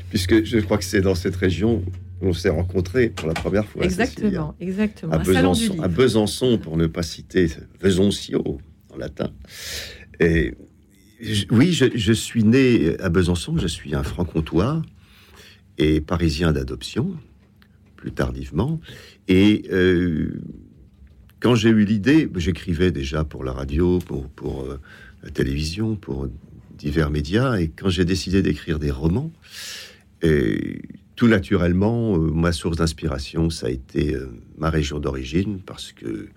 puisque je crois que c'est dans cette région on s'est rencontrés pour la première fois. Exactement, exactement. À Un Besançon, à Besançon, pour ne pas citer Besoncio en latin. Et je- oui, je, je suis né à Besançon, je suis un franc-comtois et parisien d'adoption, plus tardivement. Et euh, quand j'ai eu l'idée, j'écrivais déjà pour la radio, pour, pour euh, télévision, pour divers médias, et quand j'ai décidé d'écrire des romans, et tout naturellement, euh, ma source d'inspiration, ça a été euh, ma région d'origine, parce que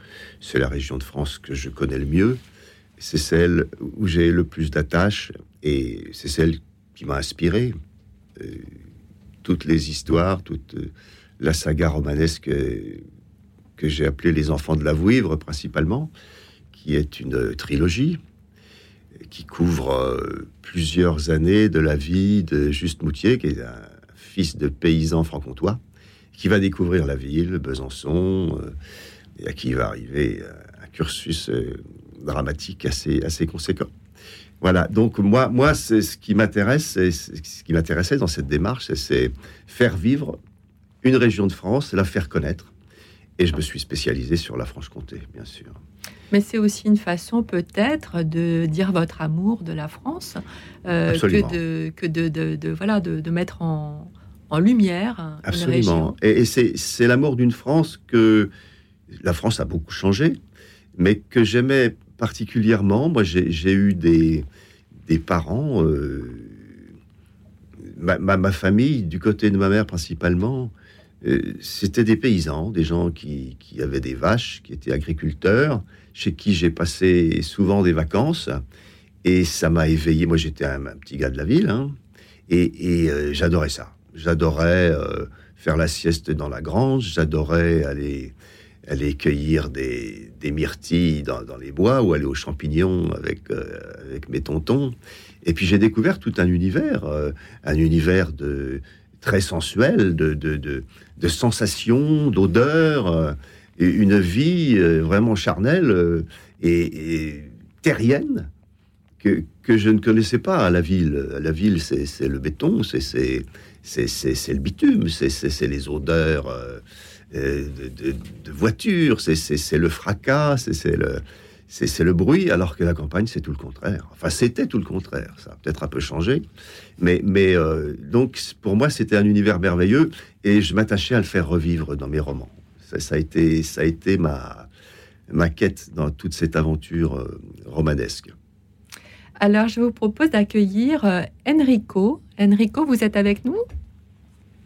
c'est la région de France que je connais le mieux. C'est celle où j'ai le plus d'attaches, et c'est celle qui m'a inspiré. Euh, toutes les histoires, toute la saga romanesque que j'ai appelée Les Enfants de la Vouivre, principalement, qui est une trilogie qui couvre euh, plusieurs années de la vie de Juste Moutier, qui est un fils de paysan franc-comtois, qui va découvrir la ville, Besançon, euh, et à qui va arriver euh, un cursus dramatique assez, assez conséquent. Voilà, donc moi, moi c'est ce qui m'intéresse, c'est ce qui m'intéressait dans cette démarche, c'est faire vivre une région de France, la faire connaître. Et je me suis spécialisé sur la Franche-Comté, bien sûr. Mais c'est aussi une façon peut-être de dire votre amour de la France, euh, que de que de, de- de- voilà de, mettre en, en lumière Absolument. Et, et c'est l'amour d'une France que la France a beaucoup changé, mais que j'aimais particulièrement. Moi, j'ai j'ai eu des, des parents, euh, ma, ma- ma famille, du côté de ma mère principalement, euh, c'était des paysans, des gens qui, qui avaient des vaches, qui étaient agriculteurs, chez qui j'ai passé souvent des vacances. Et ça m'a éveillé. Moi, j'étais un, petit gars de la ville, hein, et, euh, j'adorais ça. J'adorais euh, faire la sieste dans la grange, j'adorais aller, aller cueillir des, myrtilles dans, les bois ou aller aux champignons avec, euh, avec mes tontons. Et puis j'ai découvert tout un univers, un univers de, très sensuel, de, de, sensations, d'odeurs, une vie euh, vraiment charnelle euh, et, terrienne que, que je ne connaissais pas à la ville. À la ville, c'est le béton, c'est le bitume, c'est les odeurs euh, de, voitures, c'est le fracas, c'est le, c'est le bruit, alors que la campagne, c'est tout le contraire. Enfin, c'était tout le contraire. Ça a peut-être un peu changé. Mais, mais donc, pour moi, c'était un univers merveilleux et je m'attachais à le faire revivre dans mes romans. Ça, ça a été, ça a été ma, ma quête dans toute cette aventure euh, romanesque. Alors je vous propose d'accueillir euh, Enrico. Enrico, vous êtes avec nous?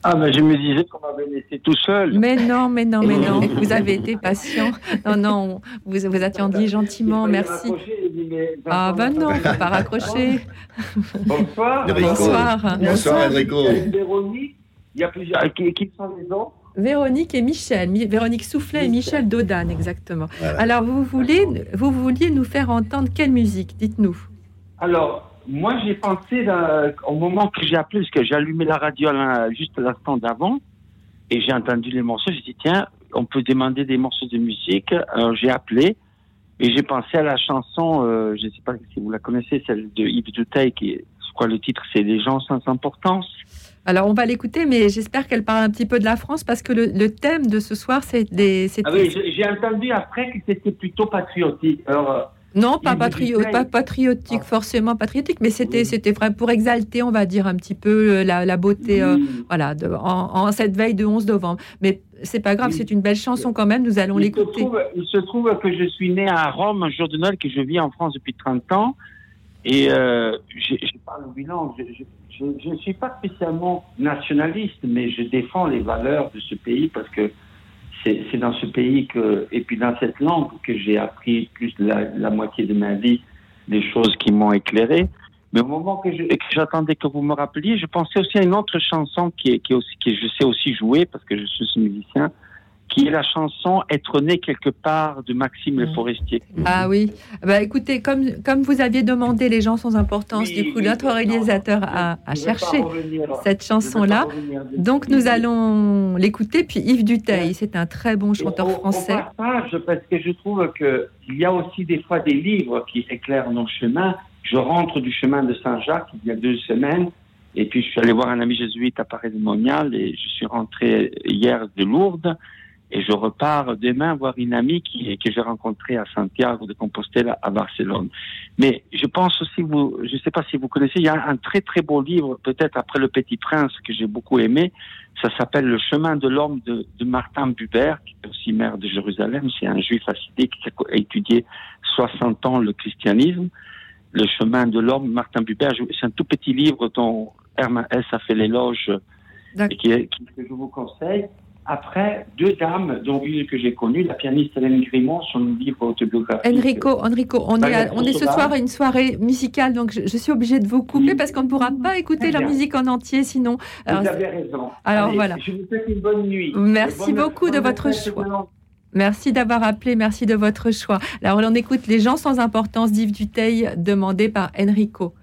Ah, mais je me disais qu'on m'avait laissé tout seul. Mais non, mais non, mais non. [LAUGHS] Vous avez été patient. Non, non, vous vous attendiez gentiment. Merci. Ah ben non, pas raccrocher. Bonsoir. Bonsoir. Bonsoir, Enrico. Il y a plusieurs. Qui, qui sont les autres? Véronique et Michel, Mi- Véronique Soufflet et Michel Dodan, exactement. Voilà. Alors, vous voulez, vous vouliez nous faire entendre quelle musique Dites-nous. Alors, moi, j'ai pensé là, au moment que j'ai appelé, parce que j'ai allumé la radio là, juste l'instant d'avant, et j'ai entendu les morceaux. J'ai dit, tiens, on peut demander des morceaux de musique. Alors, j'ai appelé, et j'ai pensé à la chanson, euh, je ne sais pas si vous la connaissez, celle de Yves Duteil, qui est, je crois, le titre, c'est Les gens sans importance. Alors, on va l'écouter, mais j'espère qu'elle parle un petit peu de la France parce que le, le thème de ce soir, c'est des. Ah oui, j'ai entendu après que c'était plutôt patriotique. Alors, euh, Non, pas, patrio- patriotique, forcément patriotique, mais c'était c'était vrai pour exalter, on va dire, un petit peu euh, la, la beauté, euh, voilà, de- en, en cette veille de 11 novembre. Mais c'est pas grave, c'est une belle chanson quand même, nous allons l'écouter. il se trouve que je suis né à Rome un jour de Noël, que je vis en France depuis 30 ans. Et euh, je, parle au bilan. Je, ne suis pas spécialement nationaliste, mais je défends les valeurs de ce pays parce que c'est dans ce pays que, et puis dans cette langue que j'ai appris plus de la, moitié de ma vie des choses qui m'ont éclairé. Mais au moment que que j'attendais que vous me rappeliez, je pensais aussi à une autre chanson qui est, aussi, qui je sais aussi jouer parce que je suis musicien, qui est la chanson Être né quelque part de Maxime Le Forestier. Ah oui, bah écoutez, comme, comme vous aviez demandé les gens sans importance, du coup, notre réalisateur a, a cherché cette chanson-là. Donc, nous allons l'écouter. Puis Yves Duteil, c'est un très bon chanteur Au- français. Au passage, parce que je trouve que il y a aussi des fois des livres qui éclairent nos chemins. Je rentre du chemin de Saint-Jacques il y a deux semaines Et puis, je suis allé voir un ami jésuite à Paris-le-Monial et je suis rentré hier de Lourdes. Et je repars demain voir une amie qui, que j'ai rencontrée à Santiago de Compostela à Barcelone. Mais je pense aussi, vous, je ne sais pas si vous connaissez, il y a un très très beau livre, peut-être après Le Petit Prince, que j'ai beaucoup aimé. Ça s'appelle Le chemin de l'homme de, de Martin Buber, qui est aussi maire de Jérusalem. C'est un juif assidique qui a étudié 60 ans le christianisme. Le chemin de l'homme, Martin Buber, c'est un tout petit livre dont Hermann Hesse a fait l'éloge et qui, qui- que je vous conseille. Après, deux dames, dont une que j'ai connue, la pianiste Hélène Grimont, son livre autobiographique. Enrico, Enrico, on est, à- on est ce soir à une soirée musicale, donc je, je suis obligée de vous couper parce qu'on ne pourra pas écouter la musique en entier sinon. Alors, vous avez raison. alors Allez, voilà. Je vous souhaite une bonne nuit. Merci Bonne- beaucoup de votre choix. Merci d'avoir appelé, merci de votre choix. Alors on écoute Les gens sans importance d'Yves Duteil, demandé par Enrico.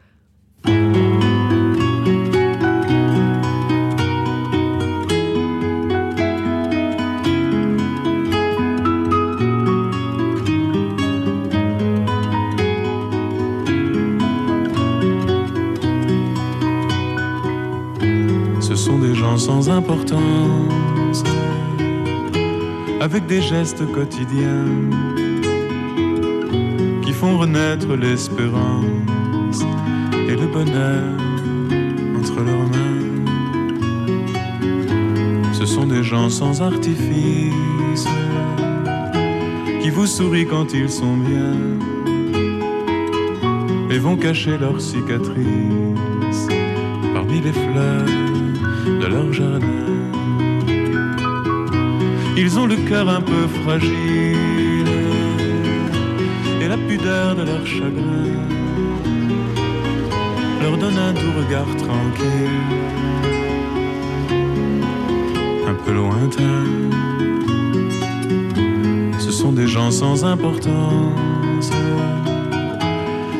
Sans importance, avec des gestes quotidiens qui font renaître l'espérance et le bonheur entre leurs mains. Ce sont des gens sans artifice qui vous sourient quand ils sont bien et vont cacher leurs cicatrices parmi les fleurs de leur jardin. Ils ont le cœur un peu fragile et la pudeur de leur chagrin leur donne un doux regard tranquille, un peu lointain. Ce sont des gens sans importance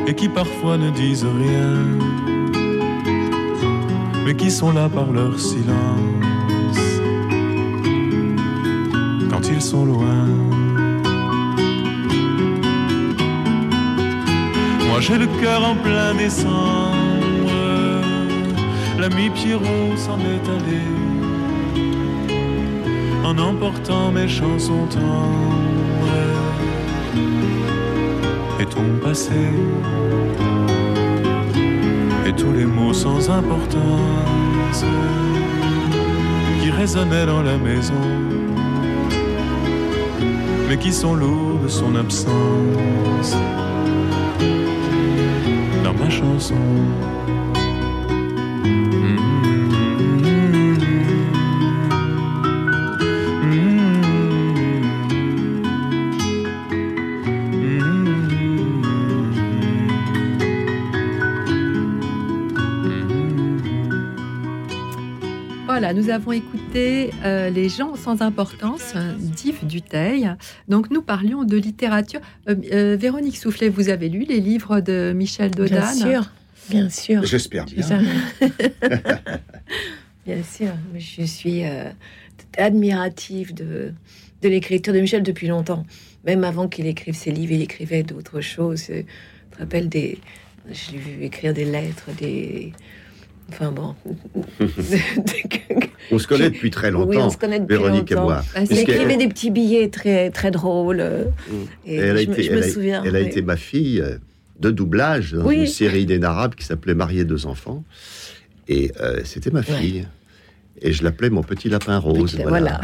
et qui parfois ne disent rien mais qui sont là par leur silence. Quand ils sont loin. Moi j'ai le cœur en plein décembre, l'ami Pierrot s'en est allé. En emportant mes chansons tendres. Et ton passé et tous les mots sans importance qui résonnaient dans la maison, mais qui sont lourds de son absence dans ma chanson. Avons écouté euh, Les gens sans importance d'Yves Duteil. Donc nous parlions de littérature. Euh, euh, Véronique Soufflet, vous avez lu les livres de Michel Dodan Bien sûr, bien sûr. J'espère bien. Ça- [LAUGHS] bien sûr, je suis euh, admirative de, de l'écriture de Michel depuis longtemps. Même avant qu'il écrive ses livres, il écrivait d'autres choses. Je te rappelle des. Je l'ai vu écrire des lettres, des. Enfin bon. [LAUGHS] On se connaît depuis très longtemps, Oui, on se connaît depuis Véronique et longtemps. moi. Il Puisqu'elle- écrivait des petits billets très, très drôles. euh, Et, elle a je, été, je me elle a- souviens. elle a été ma fille euh, de doublage dans Oui. une série d'inénarrables qui s'appelait Marié deux enfants. Et euh, c'était ma fille. Et je l'appelais mon petit lapin rose. Voilà. voilà.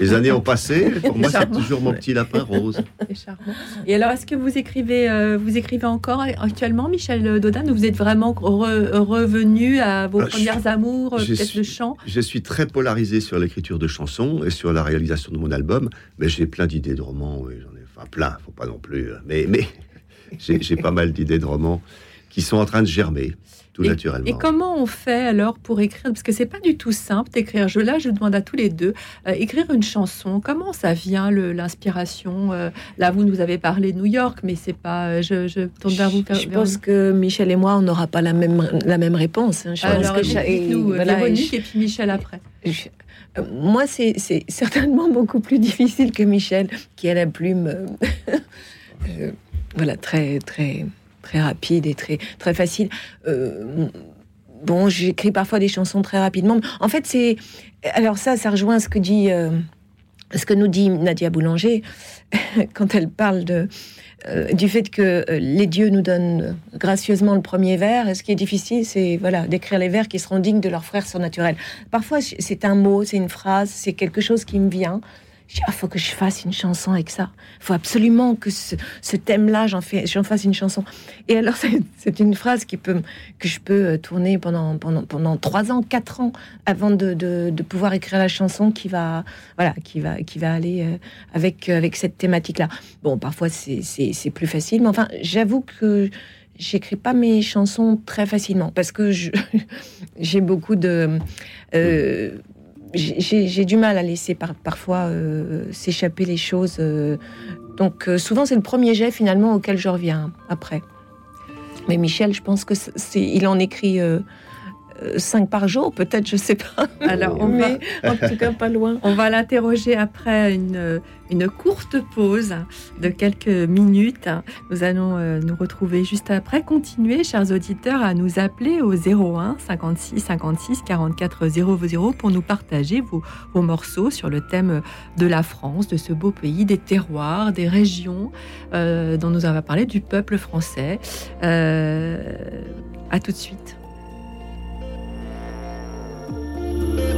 Les années ont passé. [LAUGHS] Pour moi, c'est toujours mon petit lapin rose. [LAUGHS] Et alors, est-ce que vous écrivez, euh, vous écrivez encore actuellement, Michel Dodan ou Vous êtes vraiment re- revenu à vos Ah, je- premières amours, euh, peut-être le chant? Je suis très polarisé sur l'écriture de chansons et sur la réalisation de mon album, mais j'ai plein d'idées de romans. Oui, j'en ai, enfin plein, faut pas non plus. euh, Mais, [LAUGHS] j'ai pas mal d'idées de romans qui sont en train de germer, tout Et- naturellement. Et comment on fait alors pour écrire? Parce que c'est pas du tout simple d'écrire. Je, là, je demande à tous les deux euh, écrire une chanson. Comment ça vient l'inspiration? Euh, Là, vous nous avez parlé de New York, mais c'est pas. euh, Je, je tourne vers vous. Je pense que Michel et moi, on n'aura pas la même, la même réponse. hein. Je pense Alors, que cha- dites-nous, et voilà, Véronique je- et puis Michel après. je- euh, moi, c'est c'est certainement [LAUGHS] beaucoup plus difficile que Michel, qui a la plume, euh, [LAUGHS] euh, voilà, très, très, très rapide et très, très facile. Euh, bon, j'écris parfois des chansons très rapidement. En fait, c'est alors ça, ça rejoint ce que dit, euh, ce que nous dit Nadia Boulanger [LAUGHS] quand elle parle de euh, du fait que les dieux nous donnent gracieusement le premier vers. Et ce qui est difficile, c'est voilà d'écrire les vers qui seront dignes de leurs frères surnaturels. Parfois, c'est un mot, c'est une phrase, c'est quelque chose qui me vient. Je dis, ah, faut que je fasse une chanson avec ça. Il faut absolument que ce, thème-là, j'en fasse une chanson. Et alors, [LAUGHS] c'est- une phrase qui peut, que je peux euh, tourner pendant, pendant, pendant trois ans, quatre ans, avant de, de, de pouvoir écrire la chanson qui va, voilà, qui va, qui va aller euh, avec, euh, avec cette thématique-là. Bon, parfois, c'est, plus facile, mais enfin, j'avoue que j'écris pas mes chansons très facilement parce que [LAUGHS] j'ai beaucoup de. euh, j'ai- du mal à laisser par- parfois euh, s'échapper les choses. euh. donc euh, souvent c'est le premier jet finalement auquel je reviens après. Mais Michel, je pense que c'est, il en écrit euh, euh, cinq par jour, peut-être, je sais pas. Alors, on va- mais en tout cas pas loin. On va l'interroger après une, une courte pause de quelques minutes. Nous allons euh, nous retrouver juste après. Continuez, chers auditeurs, à nous appeler au 01 56 56 44 00 pour nous partager vos, vos morceaux sur le thème de la France, de ce beau pays, des terroirs, des régions euh, dont nous avons parlé, du peuple français. Euh, à tout de suite. Bye.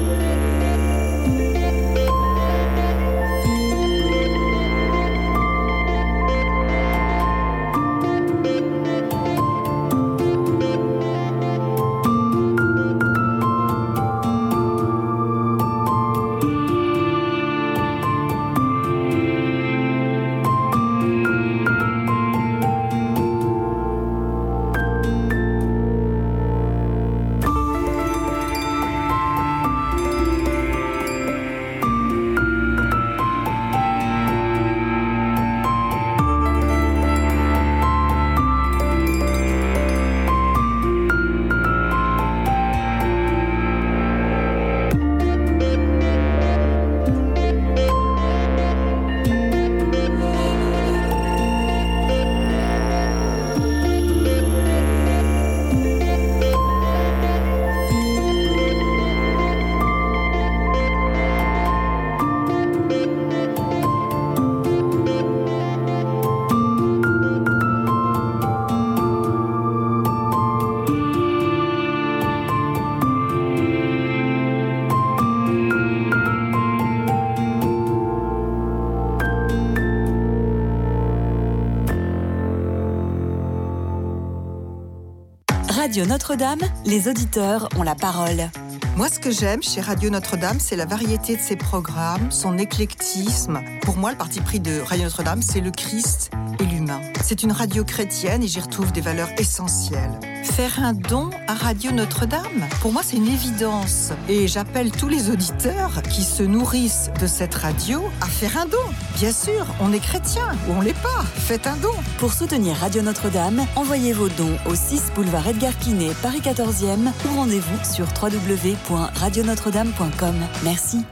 Radio Notre-Dame, les auditeurs ont la parole. Moi, ce que j'aime chez Radio Notre-Dame, c'est la variété de ses programmes, son éclectisme. Pour moi, le parti pris de Radio Notre-Dame, c'est le Christ et l'humain. C'est une radio chrétienne et j'y retrouve des valeurs essentielles. Faire un don à Radio Notre-Dame, pour moi, c'est une évidence. Et j'appelle tous les auditeurs qui se nourrissent de cette radio à faire un don. Bien sûr, on est chrétien ou on l'est pas. Faites un don. Pour soutenir Radio Notre-Dame, envoyez vos dons au 6 boulevard Edgar Quinet, Paris 14e ou rendez-vous sur www.radionotre-dame.com. Merci.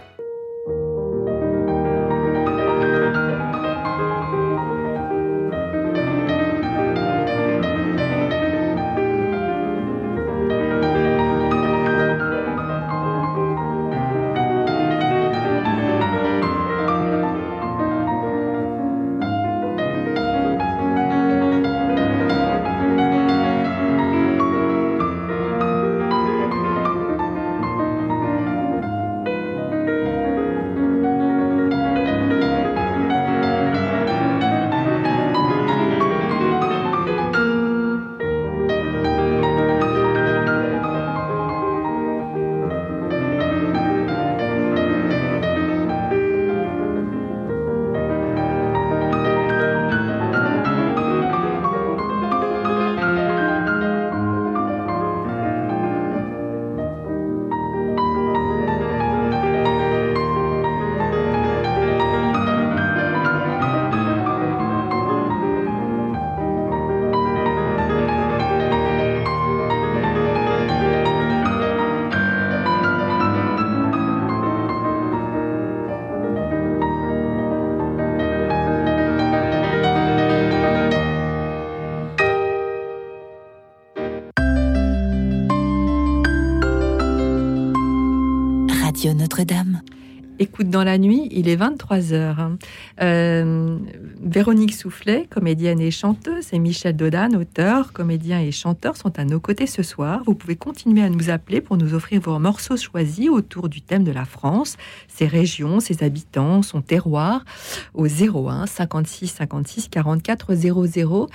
Écoute dans la nuit, il est 23h. Euh, Véronique Soufflet, comédienne et chanteuse, et Michel Dodan, auteur, comédien et chanteur, sont à nos côtés ce soir. Vous pouvez continuer à nous appeler pour nous offrir vos morceaux choisis autour du thème de la France, ses régions, ses habitants, son terroir, au 01 56 56 44 00.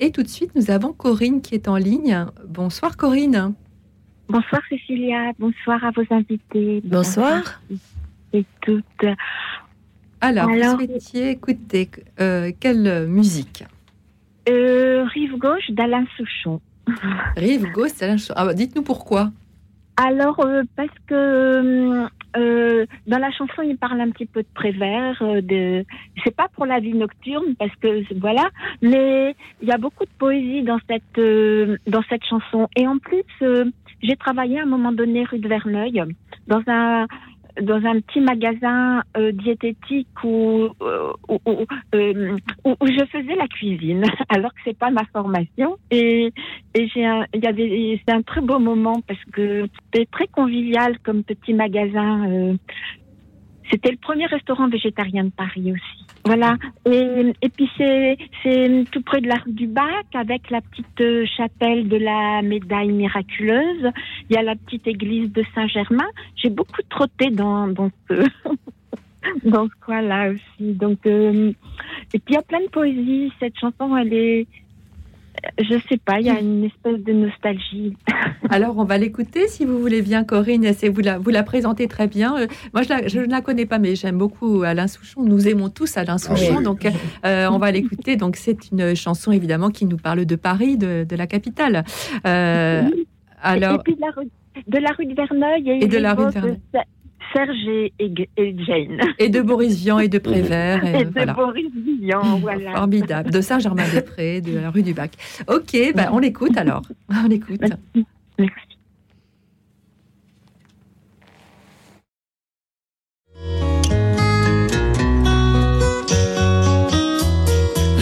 Et tout de suite, nous avons Corinne qui est en ligne. Bonsoir Corinne. Bonsoir Cécilia, bonsoir à vos invités. Bonsoir. Toutes. Alors, Alors- vous souhaitiez écouter euh, quelle musique? Euh, Rive gauche d'Alain Souchon. Rive gauche, la ch- ah, bah, Dites-nous pourquoi. Alors, euh, parce que euh, dans la chanson, il parle un petit peu de Prévert, euh, de... c'est pas pour la vie nocturne, parce que voilà, mais il y a beaucoup de poésie dans cette, dans cette chanson. Et en plus, j'ai travaillé à un moment donné rue de Verneuil, dans un dans un petit magasin euh, diététique où, euh, où, euh, où- où je faisais la cuisine, [LAUGHS] alors que c'est pas ma formation. Et, et j'ai un, y avait, c'est un très beau moment parce que c'était très convivial comme petit magasin. C'était le premier restaurant végétarien de Paris aussi. Voilà. Et, puis c'est, tout près de la rue du Bac avec la petite euh, chapelle de la médaille miraculeuse. Il y a la petite église de Saint-Germain. J'ai beaucoup trotté dans, dans ce [LAUGHS] coin-là aussi. Donc, euh, et puis il y a plein de poésie. Cette chanson, elle est, je sais pas, il y a une espèce de nostalgie. [LAUGHS] Alors, on va l'écouter si vous voulez bien, Corinne. C'est vous la, vous la présentez très bien. Euh, moi, je, la- je ne la connais pas, mais j'aime beaucoup Alain Souchon. Nous aimons tous Alain Souchon, oui. donc euh, on va l'écouter. Donc, c'est une chanson évidemment qui nous parle de Paris, de, de la capitale. Euh, alors, et puis de la rue de, la rue de Verneuil et, Et de la rue de Verneuil. Serge et, et- et Jane. et de Boris Vian et de Prévert. Et Et, de voilà. Boris Vian, voilà. Formidable. De Saint-Germain-des-Prés, de la rue du Bac. Ok, ben, on l'écoute alors. [LAUGHS] On l'écoute.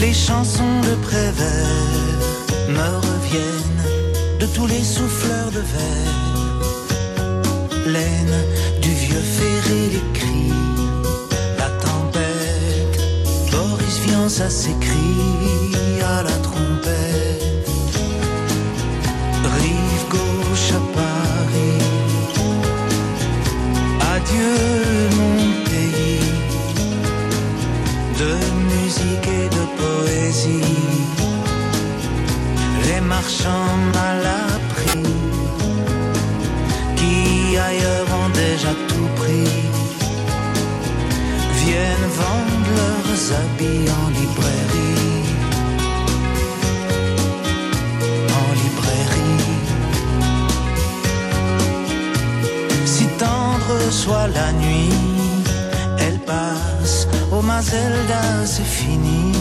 Les chansons de Prévert me reviennent de tous les souffleurs de verre. Laine du vieux ferré, les cris, la tempête. Boris vient, ça s'écrie à la trompette. Rive gauche à Paris. Adieu mon pays de musique et de poésie. Les marchands mal vendre leurs habits en librairie. En librairie. Si tendre soit la nuit, elle passe. Oh Mazelda, c'est fini.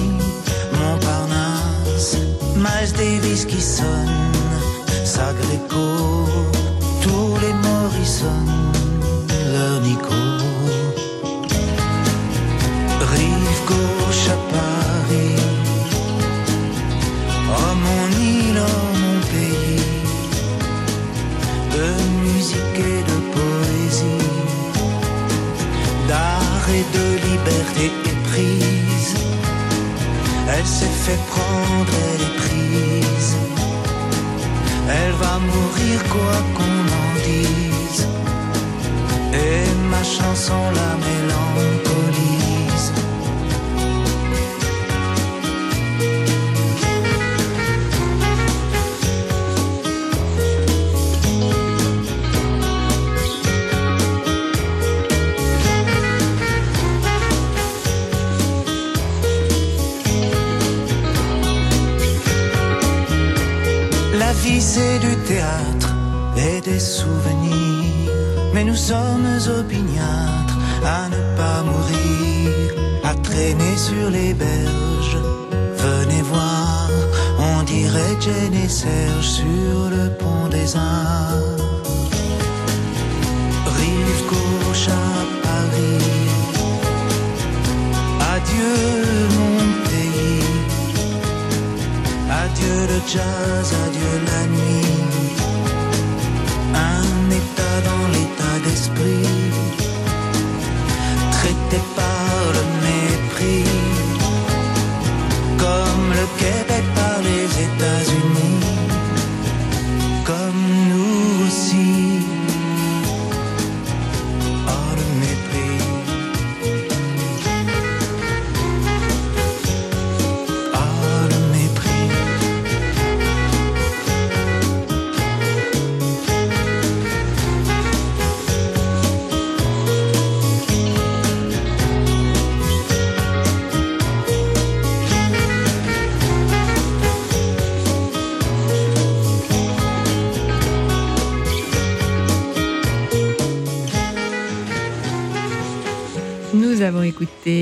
Montparnasse, Miles Davis qui sonne. Sagreco, tous les Morrison, leur Nico. Gauche à Paris. Oh mon île, oh mon pays de musique et de poésie, d'art et de liberté éprise. Elle s'est fait prendre, elle est prise. Elle va mourir quoi qu'on en dise. Et ma chanson la mélancolise. C'est du théâtre et des souvenirs. Mais nous sommes opiniâtres à ne pas mourir, à traîner sur les berges. Venez voir, on dirait Jane et Serge sur le pont des Arts. Rive gauche à Paris. Adieu adieu le jazz, adieu la nuit. Un état dans l'état d'esprit, traité par le mépris, comme le Québec par les États-Unis.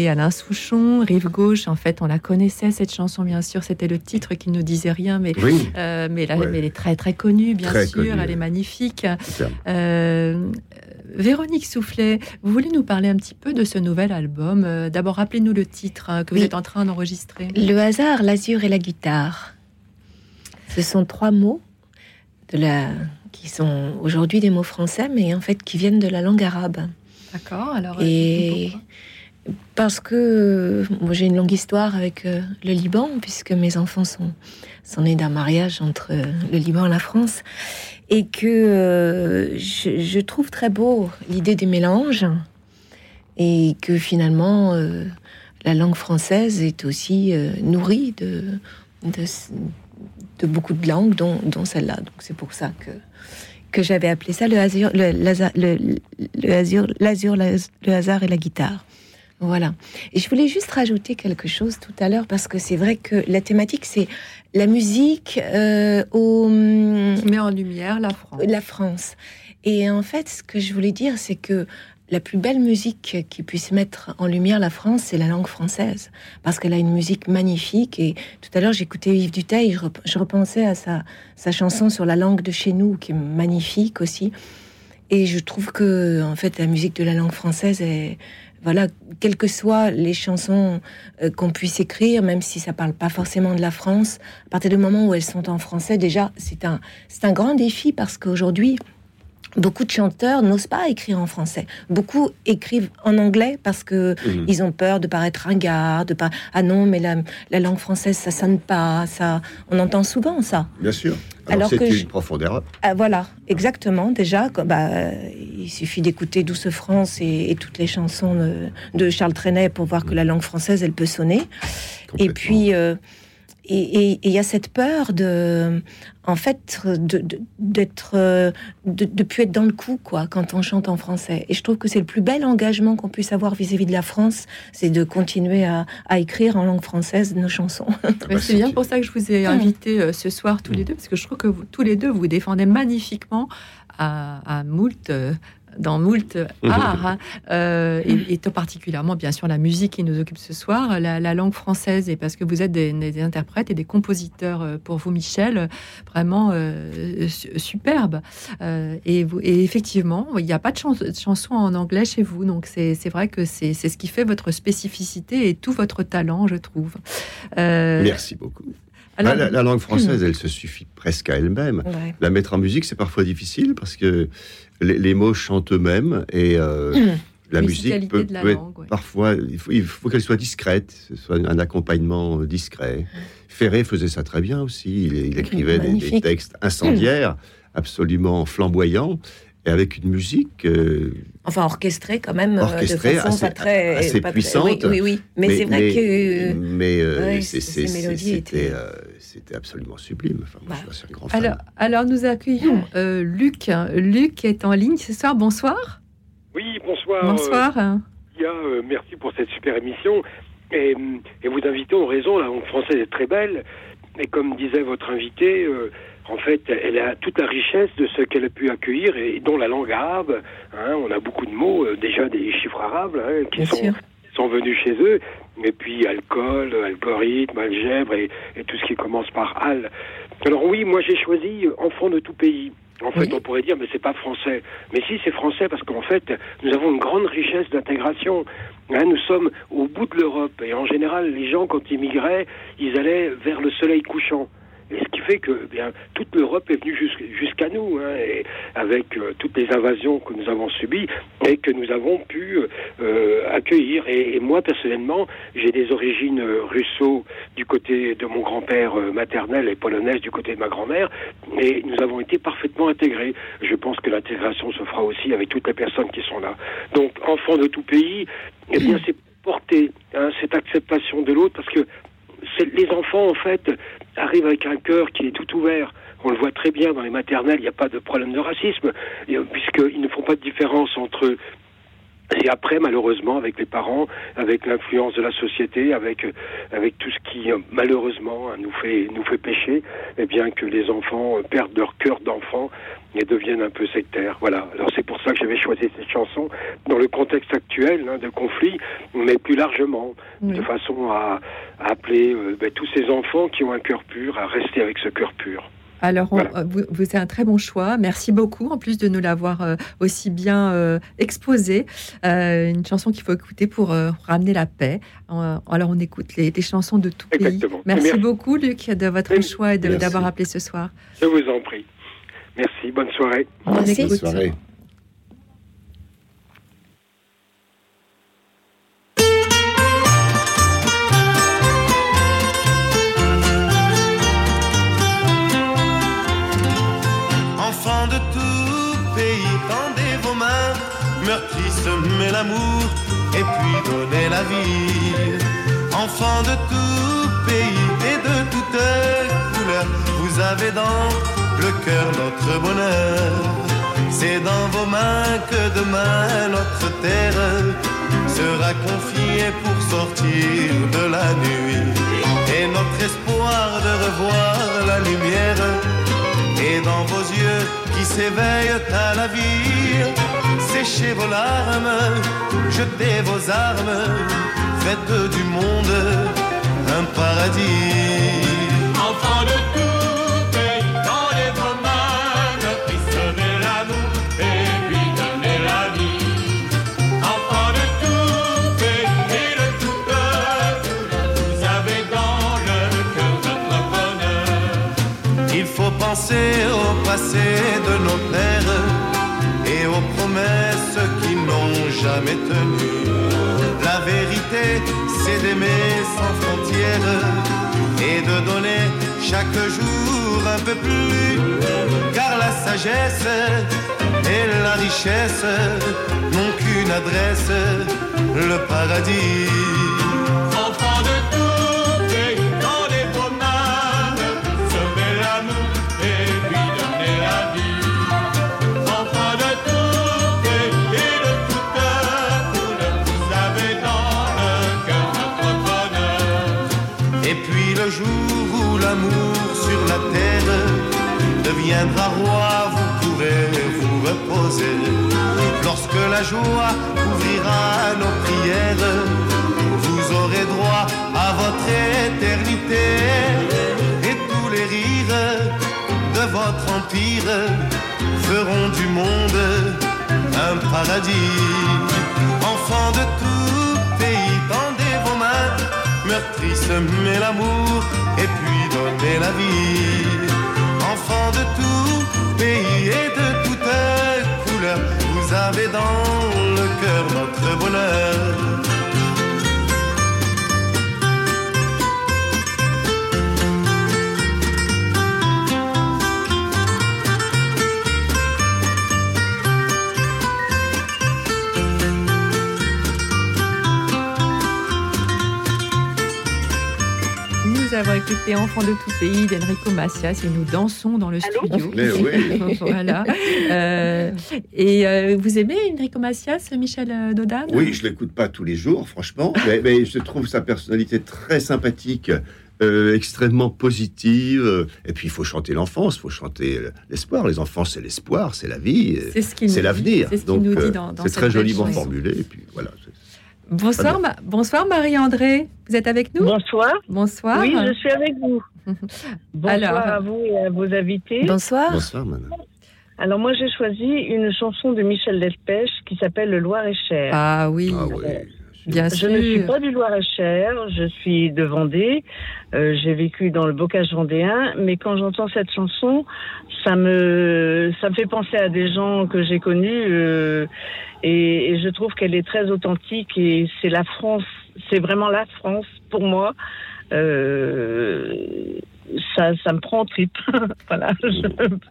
Alain Souchon, Rive Gauche. En fait, on la connaissait, cette chanson, bien sûr. C'était le titre qui ne nous disait rien, mais, Oui. euh, mais, la- Ouais. mais elle est très, très connue, bien Très sûr. connue. Elle est magnifique. Euh, Véronique Soufflet, vous voulez nous parler un petit peu de ce nouvel album? Euh, D'abord, rappelez-nous le titre hein, que vous Oui. êtes en train d'enregistrer. Le hasard, l'azur et la guitare. Ce sont trois mots de la... qui sont aujourd'hui des mots français, mais en fait qui viennent de la langue arabe. D'accord, alors. Et parce que j'ai une longue histoire avec euh, le Liban, puisque mes enfants sont, sont nés d'un mariage entre euh, le Liban et la France, et que euh, je, trouve très beau l'idée des mélanges, et que finalement la langue française est aussi nourrie de, de, beaucoup de langues, dont, dont celle-là. Donc c'est pour ça que que j'avais appelé ça le hasard, le, le, le le hasard et la guitare. Voilà. Et je voulais juste rajouter quelque chose tout à l'heure parce que c'est vrai que la thématique c'est la musique euh, au Qui met en lumière la France. la France. Et en fait, ce que je voulais dire, c'est que la plus belle musique qui puisse mettre en lumière la France, c'est la langue française. Parce qu'elle a une musique magnifique. Et tout à l'heure, j'écoutais Yves Duteil, je repensais à sa, sa chanson sur la langue de chez nous, qui est magnifique aussi. Et je trouve que, en fait, la musique de la langue française est. Voilà, quelles que soient les chansons euh, qu'on puisse écrire, même si ça parle pas forcément de la France, à partir du moment où elles sont en français, déjà, c'est un, c'est un grand défi parce qu'aujourd'hui, beaucoup de chanteurs n'osent pas écrire en français. Beaucoup écrivent en anglais parce que Mhm. ils ont peur de paraître ringard, de pas ah non mais la, la langue française ça sonne pas, ça on entend souvent ça. Bien sûr. Alors Alors, c'est une je- profondeur. Ah, voilà, exactement. Déjà, bah, il suffit d'écouter Douce France et, et toutes les chansons de, de Charles Trenet pour voir que la langue française, elle peut sonner. Et puis, euh, et il y a cette peur de, en fait, de- de- d'être, euh, de, de plus être dans le coup, quoi, quand on chante en français. Et je trouve que c'est le plus bel engagement qu'on puisse avoir vis-à-vis de la France, c'est de continuer à, à écrire en langue française nos chansons. [LAUGHS] Mais c'est bien pour ça que je vous ai invité euh, ce soir tous les deux, parce que je trouve que vous, tous les deux, vous défendez magnifiquement à, à moult, euh, dans moult art, hein, euh, et, et tout particulièrement, bien sûr, la musique qui nous occupe ce soir, la, la langue française, et parce que vous êtes des, des interprètes et des compositeurs euh, pour vous, Michel, vraiment euh, su- superbes. Euh, et, vous, et effectivement, il n'y a pas de, chans- chanson en anglais chez vous, donc c'est vrai que c'est ce qui fait votre spécificité et tout votre talent, je trouve. Merci beaucoup. alors- Bah, la, la langue française, elle se suffit presque à elle-même. Ouais. La mettre en musique, c'est parfois difficile parce que les, les mots chantent eux-mêmes et euh, [CLEARS THROAT] la musique peut, de la peut être langue, ouais. parfois, il faut, qu'elle soit discrète, ce soit un accompagnement euh, discret. Ferré faisait ça très bien aussi. Il, il écrivait des, textes incendiaires, [CLEARS THROAT] absolument flamboyants, et avec une musique. euh, Enfin, orchestré quand même, euh, Orchestré, de façon assez- pas très, assez pas très- puissante. Oui, oui, oui. Mais, c'est vrai que. Mais euh, ouais, c'est- ces c'est- mélodies c'est- étaient- c'était euh, c'était absolument sublime. Enfin, moi, je suis un grand fan. Alors, alors nous accueillons euh, Luc. Luc est en ligne ce soir. Bonsoir. Oui, bonsoir. Bonsoir. euh, euh, merci pour cette super émission. Et, et vous invitez ont raison, la langue française est très belle. Et comme disait votre invité, euh, en fait, elle a toute la richesse de ce qu'elle a pu accueillir, et dont la langue arabe. hein, on a beaucoup de mots, euh, déjà des chiffres arabes hein, qui sont, venus chez eux. Et puis alcool, algorithme, algèbre et, et tout ce qui commence par al. Alors oui, moi j'ai choisi enfant de tout pays. En fait, on pourrait dire, mais c'est pas français. Mais si, c'est français parce qu'en fait, nous avons une grande richesse d'intégration. Hein, nous sommes au bout de l'Europe et en général, les gens, quand ils migraient, ils allaient vers le soleil couchant. Et ce qui fait que eh bien toute l'Europe est venue jus- jusqu'à nous, hein, avec euh, toutes les invasions que nous avons subies et que nous avons pu euh, accueillir. Et, moi personnellement, j'ai des origines euh, russo du côté de mon grand-père euh, maternel et polonaise du côté de ma grand-mère, et nous avons été parfaitement intégrés. Je pense que l'intégration se fera aussi avec toutes les personnes qui sont là. Donc, enfants de tout pays, eh bien, c'est porter hein, cette acceptation de l'autre, parce que les enfants, en fait, arrivent avec un cœur qui est tout ouvert. On le voit très bien dans les maternelles, il n'y a pas de problème de racisme, euh, puisqu'ils ne font pas de différence entre c'est après, malheureusement, avec les parents, avec l'influence de la société, avec euh, avec tout ce qui euh, malheureusement nous fait nous fait pécher, eh bien que les enfants euh, perdent leur cœur d'enfant et deviennent un peu sectaires. Voilà. Alors c'est pour ça que j'avais choisi cette chanson dans le contexte actuel hein, de conflit, mais plus largement, de façon à, à appeler euh, ben, tous ces enfants qui ont un cœur pur à rester avec ce cœur pur. Alors, on- euh, vous, vous êtes un très bon choix. Merci beaucoup, en plus de nous l'avoir euh, aussi bien euh, exposé. Euh, une chanson qu'il faut écouter pour euh, ramener la paix. Euh, alors, on écoute les, les chansons de tout pays. Exactement. Merci, Merci. beaucoup, Luc, de votre choix et d'avoir appelé ce soir. Je vous en prie. Merci. Bonne soirée. On écoute. Bonne soirée. L'amour et puis donnez la vie. Enfants de tout pays et de toutes couleurs, vous avez dans le cœur notre bonheur. C'est dans vos mains que demain notre terre sera confiée pour sortir de la nuit. Et notre espoir de revoir la lumière et dans vos yeux qui s'éveillent à la vie, séchez vos larmes, jetez vos armes, faites du monde un paradis. Enfants de penser au passé de nos pères et aux promesses qui n'ont jamais tenu. La vérité, c'est d'aimer sans frontières et de donner chaque jour un peu plus. Car la sagesse et la richesse n'ont qu'une adresse, le paradis. La terre deviendra roi, vous pourrez vous reposer. Lorsque la joie ouvrira nos prières, vous aurez droit à votre éternité. Et tous les rires de votre empire feront du monde un paradis. Enfants de tout pays, tendez vos mains, meurtri, semez l'amour et puis donnez la vie. Enfants de tout pays et de toute couleur, vous avez dans le cœur notre bonheur. Avons écouté Enfants de tout pays d'Enrico Macias et nous dansons dans le studio. Mais oui. [LAUGHS] voilà. Euh, et euh, vous aimez Enrico Macias, Michel euh, Dodan Oui, je l'écoute pas tous les jours, franchement, [LAUGHS] mais, mais je trouve sa personnalité très sympathique, euh, extrêmement positive. Et puis, il faut chanter l'enfance, il faut chanter l'espoir. Les enfants, c'est l'espoir, c'est la vie, C'est ce l'avenir. c'est ce qu'il Donc, nous dit euh, c'est très joliment formulé. Et puis, voilà. Bonsoir, Ma- bonsoir Marie-André. Vous êtes avec nous? Bonsoir. Bonsoir. Oui, je suis avec vous. [LAUGHS] Bonsoir Alors. à vous et à vos invités. Bonsoir. Bonsoir, madame. Alors moi j'ai choisi une chanson de Michel Delpech qui s'appelle Le Loir-et-Cher. Ah oui, bien je sûr. ne suis pas du Loir-et-Cher, je suis de Vendée. Euh, J'ai vécu dans le bocage vendéen, mais quand j'entends cette chanson, ça me ça me fait penser à des gens que j'ai connus euh, et, et je trouve qu'elle est très authentique et c'est la France, c'est vraiment la France pour moi. Euh, ça, ça me prend en trip. [LAUGHS] voilà.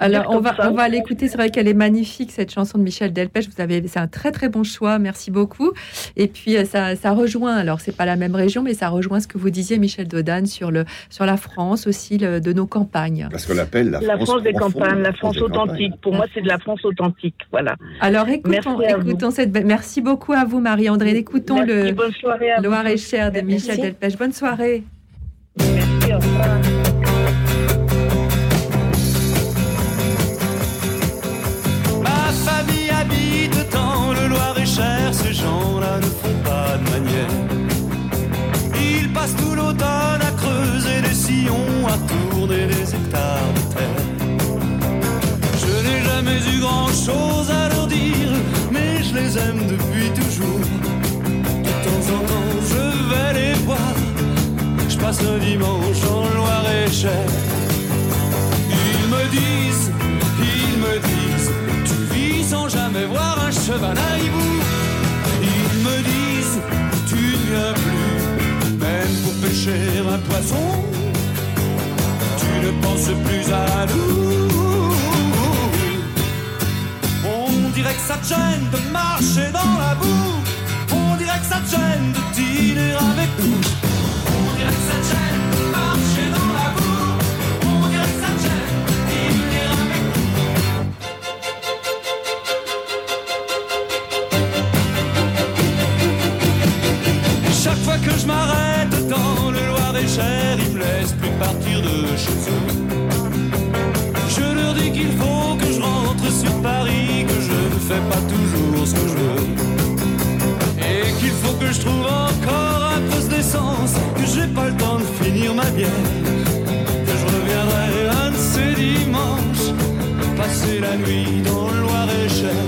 Alors, on va, on va l'écouter. C'est vrai qu'elle est magnifique, cette chanson de Michel Delpech. Vous avez, c'est un très, très bon choix. Merci beaucoup. Et puis, euh, ça, ça rejoint, alors, c'est pas la même région, mais ça rejoint ce que vous disiez, Michel Dodane, sur, le, sur la France aussi, le, de nos campagnes. Parce qu'on l'appelle la, La France des campagnes, la France campagnes. authentique. Pour moi, c'est de la France authentique. Voilà. Alors, écoutons, Merci à vous. écoutons cette. Merci beaucoup à vous, Marie-André. Écoutons Merci, le. Loir-et-Cher de Merci. Michel Delpech. Bonne soirée. Merci, au revoir. Grand-chose à leur dire, mais je les aime depuis toujours. De temps en temps, je vais les voir, je passe un dimanche en Loir-et-Cher. Ils me disent, ils me disent, tu vis sans jamais voir un cheval à hibou. Ils me disent, tu ne viens plus, même pour pêcher un poisson. Tu ne penses plus à nous. Dirait que ça te gêne de marcher dans la boue. On dirait que ça te gêne de dîner avec nous. Toujours ce que je veux. Et qu'il faut que je trouve encore un poste d'essence, que j'ai pas le temps de finir ma bière. Que je reviendrai un de ces dimanches, passer la nuit dans le Loir-et-Cher.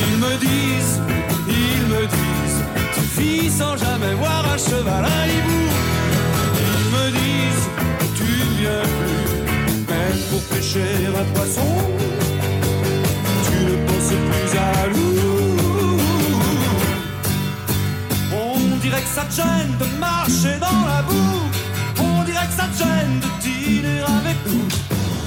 Ils me disent, ils me disent, tu vis sans jamais voir un cheval à hibou. Ils me disent, tu ne viens plus, même pour pêcher un poisson. Ça te gêne de marcher dans la boue. On dirait que ça te gêne de dîner avec nous.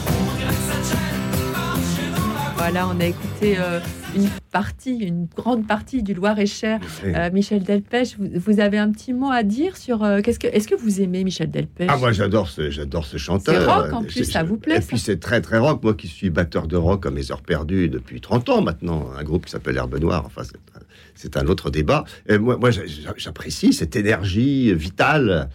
On dirait que ça te gêne de marcher dans la boue. Voilà, on a écouté euh, une partie, une grande partie du Loir-et-Cher. Oui. Euh, Michel Delpech, vous, vous avez un petit mot à dire sur euh, qu'est-ce que est-ce que vous aimez Michel Delpech? Ah, moi j'adore ce, j'adore ce chanteur. C'est rock, en plus, c'est- ça vous plaît, Et ça? puis c'est très très rock. Moi qui suis batteur de rock à mes heures perdues depuis 30 ans maintenant, un groupe qui s'appelle Herbe Noire. Enfin, c'est, c'est un autre débat. Et moi, moi j'a- j'a- j'apprécie cette énergie vitale.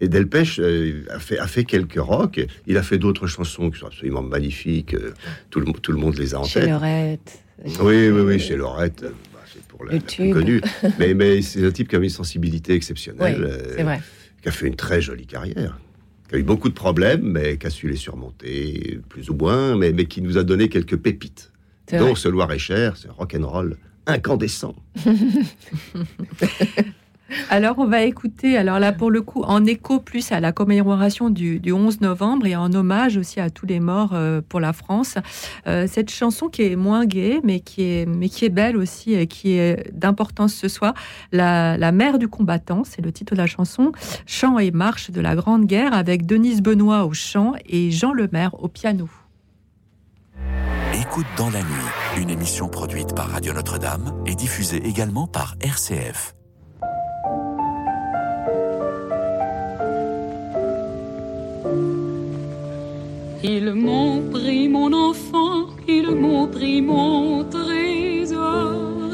Et Delpech euh, a, fait, a fait quelques rock. Il a fait d'autres chansons qui sont absolument magnifiques. euh, Tout le, tout le monde les a en Chez tête. Lorette. Oui, oui, oui, chez Lorette. euh, bah, c'est pour la, Le la plus tube. connue. [LAUGHS] mais mais c'est un type qui a une sensibilité exceptionnelle. Oui, euh, c'est vrai. qui a fait une très jolie carrière, qui a eu beaucoup de problèmes, mais qui a su les surmonter, plus ou moins, mais, mais qui nous a donné quelques pépites. Donc vrai. ce Loir-et-Cher, c'est rock'n'roll incandescent. [LAUGHS] Alors, on va écouter, alors là, pour le coup, en écho plus à la commémoration du, du 11 novembre et en hommage aussi à tous les morts euh, pour la France, euh, cette chanson qui est moins gaie, mais qui est, belle aussi et qui est d'importance ce soir, la, la mère du combattant, c'est le titre de la chanson, Chant et marche de la Grande Guerre, avec Denise Benoît au chant et Jean Lemaire au piano. Écoute dans la nuit, une émission produite par Radio Notre-Dame et diffusée également par RCF. Ils m'ont pris mon enfant, ils m'ont pris mon trésor.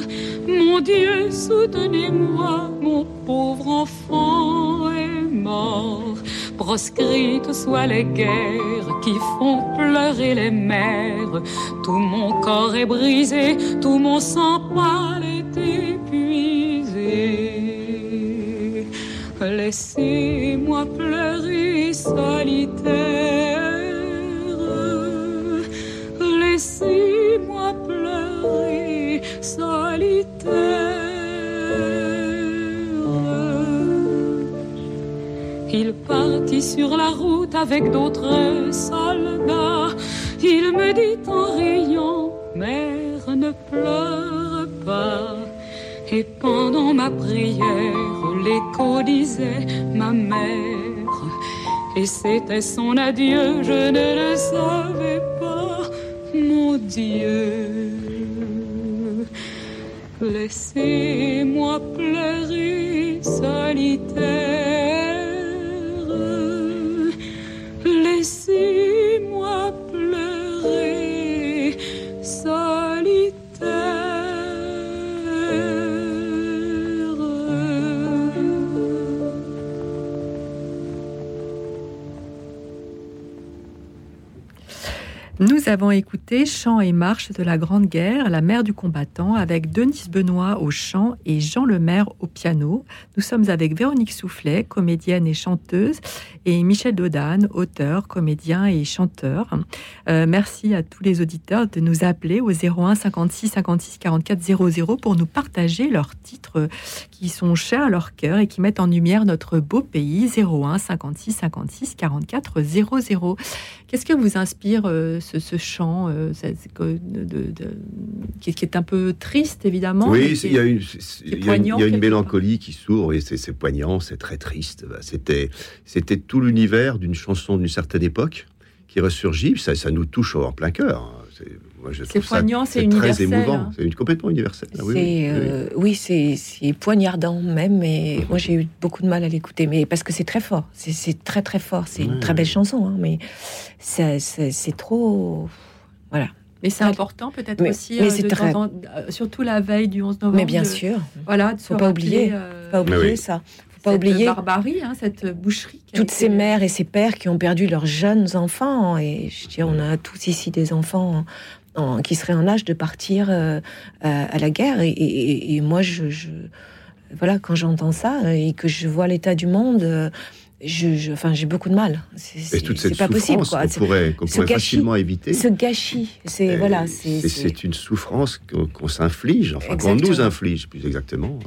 Mon Dieu, soutenez-moi, mon pauvre enfant est mort. Proscrites soient les guerres qui font pleurer les mères. Tout mon corps est brisé, tout mon sang pâle est épuisé. Laissez-moi pleurer solitaire. Sur la route avec d'autres soldats. Il me dit en riant, mère, ne pleure pas. Et pendant ma prière, l'écho disait, ma mère, Et c'était son adieu, je ne le savais pas, mon Dieu. Laissez-moi avons écouté Chant et marche de la Grande Guerre, la mère du combattant, avec Denise Benoît au chant et Jean Lemaire au piano. Nous sommes avec Véronique Soufflet, comédienne et chanteuse, et Michel Dodane, auteur, comédien et chanteur. Euh, merci à tous les auditeurs de nous appeler au 01 56 56 44 00 pour nous partager leurs titres qui sont chers à leur cœur et qui mettent en lumière notre beau pays. 01 56 56 44 00. Qu'est-ce que vous inspire euh, ce, ce chant euh, de- de- de- qui, qui est un peu triste, évidemment Oui, il y a une, y a y a mélancolie qui s'ouvre et c'est poignant, c'est très triste. Bah, C'était c'était tout l'univers d'une chanson d'une certaine époque qui ressurgit. Ça, ça nous touche en plein cœur. C'est- moi, je C'est trouve ça- poignant, c'est très universel, émouvant. hein. C'est une- complètement universel. Ah oui, C'est, oui, oui. euh, oui, c'est c'est poignardant même, et moi j'ai eu beaucoup de mal à l'écouter, mais parce que c'est très fort, c'est- c'est très très fort, c'est une très belle chanson, hein, mais ça- ça- c'est trop, voilà. Mais c'est important peut-être Mais- aussi, mais euh, c'est de très- temps en- euh, surtout la veille du 11 novembre. Mais bien de- sûr. Voilà, de se Faut pas oublier, euh, faut pas oublier Mais oui. ça. Faut pas cette oublier barbarie, hein, cette boucherie. toutes été- ces mères et ces pères qui ont perdu leurs jeunes enfants. Et je dis, on a tous ici des enfants en- qui seraient en âge de partir euh, à, à la guerre. Et, et- et moi, je, je- voilà, quand j'entends ça et que je vois l'état du monde, euh, je, je- enfin, j'ai beaucoup de mal. C'est- pas possible, quoi. C'est- pourrait, gâchis- facilement éviter. Ce gâchis, c'est voilà, c'est une souffrance qu'on s'inflige, enfin qu'on nous inflige plus exactement.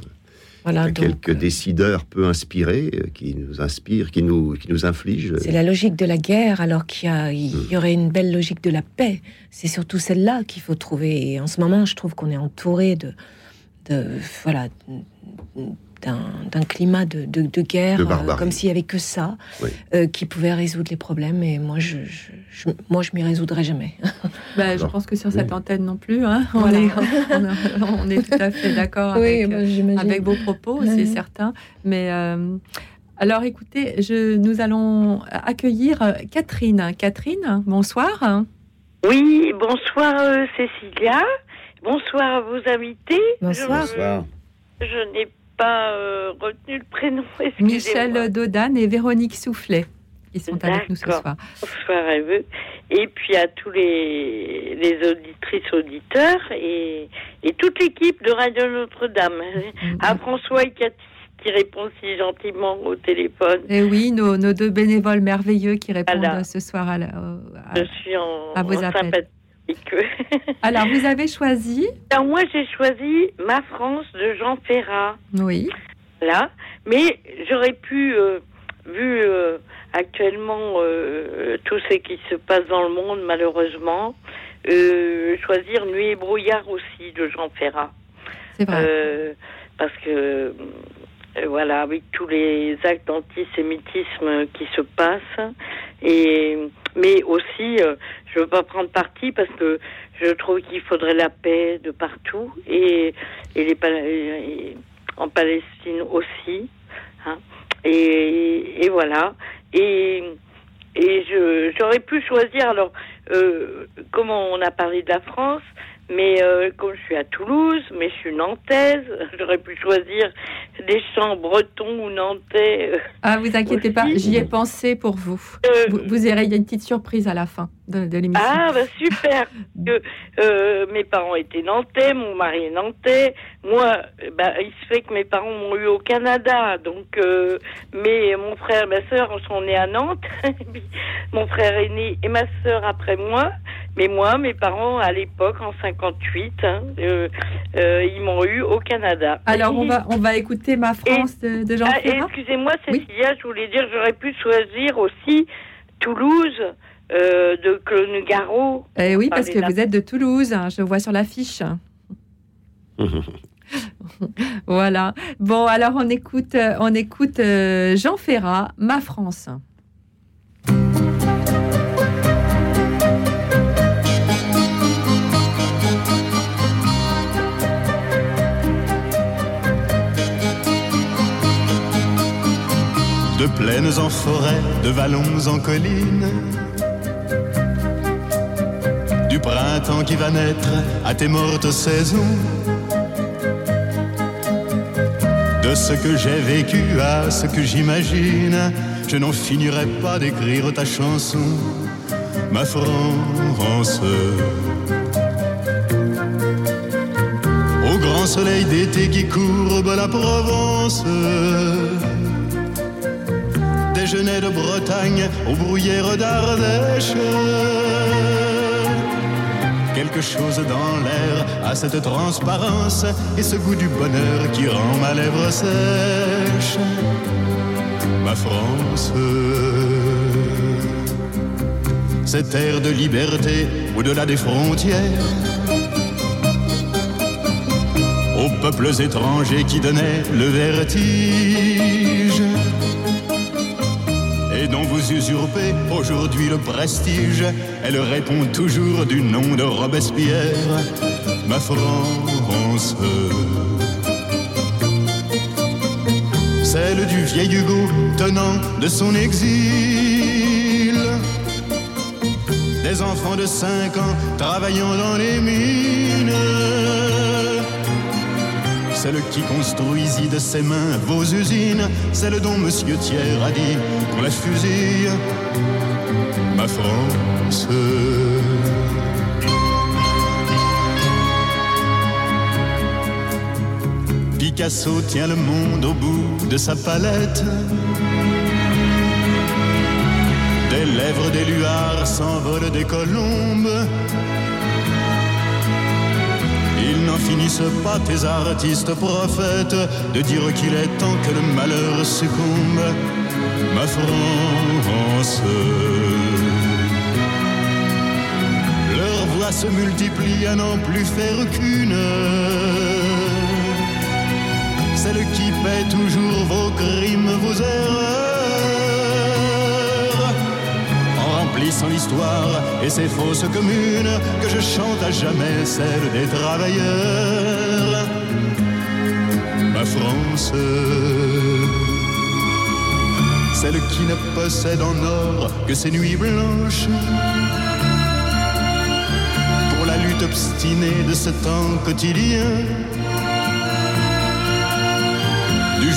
Voilà, donc, quelques décideurs peu inspirés euh, qui nous inspirent, qui nous, qui nous infligent. C'est la logique de la guerre, alors qu'il y, il y aurait une belle logique de la paix. C'est surtout celle-là qu'il faut trouver. Et en ce moment, je trouve qu'on est entouré de, de voilà, d'un climat de, de- de guerre, De euh, comme s'il y avait que ça Oui. euh, qui pouvait résoudre les problèmes. Et moi, je, je, je- moi, je m'y résoudrai jamais. [LAUGHS] Bah, je pense que sur cette oui. antenne non plus, hein, [LAUGHS] on, Voilà. est, on, on est tout à fait d'accord Oui, avec, bah, vos propos, Ouais. c'est certain. Mais euh, alors, écoutez, je, nous allons accueillir Catherine. Catherine, bonsoir. Oui, bonsoir euh, Cécilia. Bonsoir à vos invités. Bonsoir. Je, je n'ai pas euh, retenu le prénom. [LAUGHS] Michel Dodane et Véronique Soufflet qui sont avec nous ce soir. Bonsoir à eux. Et puis à tous les, les auditrices, auditeurs et, et toute l'équipe de Radio Notre-Dame. Mm-hmm. À François et Cathy qui répond si gentiment au téléphone. Et oui, nos, nos deux bénévoles merveilleux qui répondent Voilà. ce soir à, la- au- à- Je suis en, à vos en appels. sympathie. [LAUGHS] Alors, vous avez choisi Alors moi j'ai choisi Ma France de Jean Ferrat. Oui. Là, mais j'aurais pu, euh, vu euh, actuellement euh, tout ce qui se passe dans le monde malheureusement, choisir Nuit et brouillard aussi de Jean Ferrat. C'est vrai. Parce que voilà, avec tous les actes d'antisémitisme qui se passent, et mais aussi, euh, je veux pas prendre parti parce que je trouve qu'il faudrait la paix de partout et, et les et- en Palestine aussi, hein. et, et voilà. Et et j'aurais pu choisir alors euh, comment on a parlé de la France, mais euh, comme je suis à Toulouse, mais je suis nantaise, [LAUGHS] j'aurais pu choisir des chants bretons ou nantais. euh, Ah, vous inquiétez pas, j'y ai pensé pour vous. vous. Vous aurez il y a une petite surprise à la fin de, de l'émission. Ah, bah super [LAUGHS] que, euh, Mes parents étaient nantais, mon mari est nantais. Moi, euh, bah, il se fait que mes parents m'ont eu au Canada. Donc, euh, mais mon frère et ma sœur sont nés à Nantes. [LAUGHS] Mon frère est né et ma sœur après moi. Mais moi, mes parents, à l'époque, en 58, hein, euh, euh, ils m'ont eu au Canada. Alors, on va, on va écouter Ma France de, de Jean Ah. Excusez-moi, Cécilia, je voulais dire, j'aurais pu choisir aussi Toulouse euh, de Claude Nougaro. Eh oui, parce que vous êtes de Toulouse, hein, je vois sur l'affiche. [LAUGHS] voilà. Bon, alors on écoute, on écoute euh, Jean Ferrat, Ma France. Plaines en forêt, de vallons en collines. Du printemps qui va naître à tes mortes saisons. De ce que j'ai vécu à ce que j'imagine, je n'en finirai pas d'écrire ta chanson, ma France. Au grand soleil d'été qui courbe la Provence déjeuner de Bretagne aux bruyères d'Ardèche. Quelque chose dans l'air a cette transparence et ce goût du bonheur qui rend ma lèvre sèche. Ma France, cette air de liberté au-delà des frontières. Aux peuples étrangers qui donnaient le vertige dont vous usurpez aujourd'hui le prestige. Elle répond toujours du nom de Robespierre, ma France. Celle du vieil Hugo tenant de son exil. Des enfants de 5 ans travaillant dans les mines celle qui construisit de ses mains vos usines, celle dont Monsieur Thiers a dit qu'on la fusille, ma France. Picasso tient le monde au bout de sa palette. Des lèvres des luards s'envolent des colombes. Finissent pas, tes artistes prophètes, de dire qu'il est temps que le malheur succombe, ma France. Leurs voix se multiplient à n'en plus faire qu'une. Celle qui paie toujours vos crimes, vos erreurs remplissant l'histoire et ses fausses communes que je chante à jamais celle des travailleurs. Ma France, celle qui ne possède en or que ses nuits blanches. Pour la lutte obstinée de ce temps quotidien.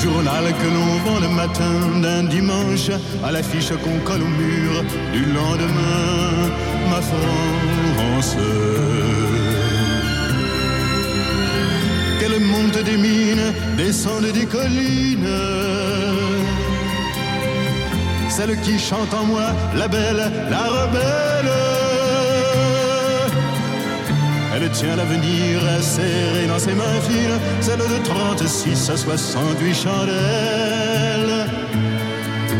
Journal que l'on vend le matin d'un dimanche à l'affiche qu'on colle au mur du lendemain, ma France. Qu'elle monte des mines, descende des collines. Celle qui chante en moi, la belle, la rebelle. Elle tient l'avenir serré dans ses mains fines, celle de 36 à 68 chandelles.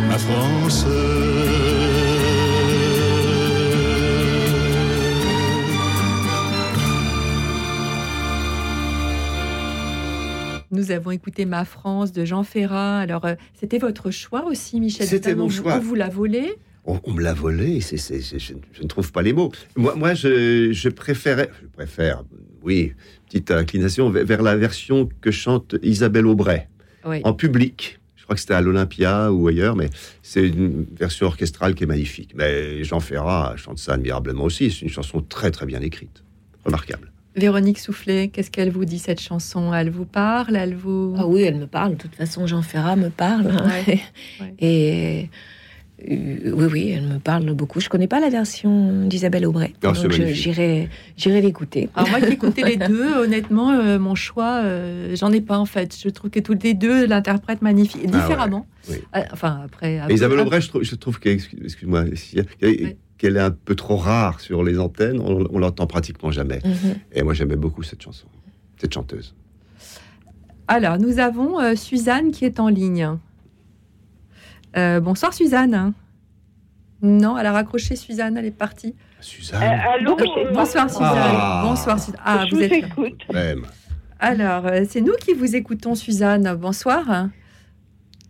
Ma France. Nous avons écouté Ma France de Jean Ferrat. Alors, euh, c'était votre choix aussi, Michel C'était mon On- choix. On vous l'a volé On, on me l'a volé, c'est, c'est- c'est- je, je ne trouve pas les mots. Moi, moi je, je préférais, je préfère, oui, petite inclination vers, la version que chante Isabelle Aubray Oui. en public. Je crois que c'était à l'Olympia ou ailleurs, mais c'est une version orchestrale qui est magnifique. Mais Jean Ferrat chante ça admirablement aussi. C'est une chanson très très bien écrite, remarquable. Véronique Soufflet, qu'est-ce qu'elle vous dit cette chanson? Elle vous parle? Elle vous Ah oui, elle me parle. De toute façon, Jean Ferrat me parle. hein. Ouais, [LAUGHS] Et oui, oui, elle me parle beaucoup. Je connais pas la version d'Isabelle Aubray. Ah, donc j'irai, j'irai l'écouter. Alors moi qui ai écouté les [LAUGHS] deux, honnêtement, euh, mon choix, euh, j'en ai pas en fait. Je trouve que toutes les deux l'interprètent magnifique, Ah ouais, différemment. oui. Euh, enfin après. Isabelle Aubray, je trouve, je trouve qu'elle, excuse-moi, est un peu trop rare sur les antennes. On, on l'entend pratiquement jamais. Mhm. Et moi, j'aimais beaucoup cette chanson, cette chanteuse. Alors nous avons euh, Suzanne qui est en ligne. Euh, bonsoir Suzanne. Non, elle a raccroché Suzanne, elle est partie. Suzanne. allô Bonsoir Suzanne. Ah. Bonsoir Suzanne. Ah, Je vous vous êtes. écoute. Même. Alors, euh, c'est nous qui vous écoutons, Suzanne. Bonsoir.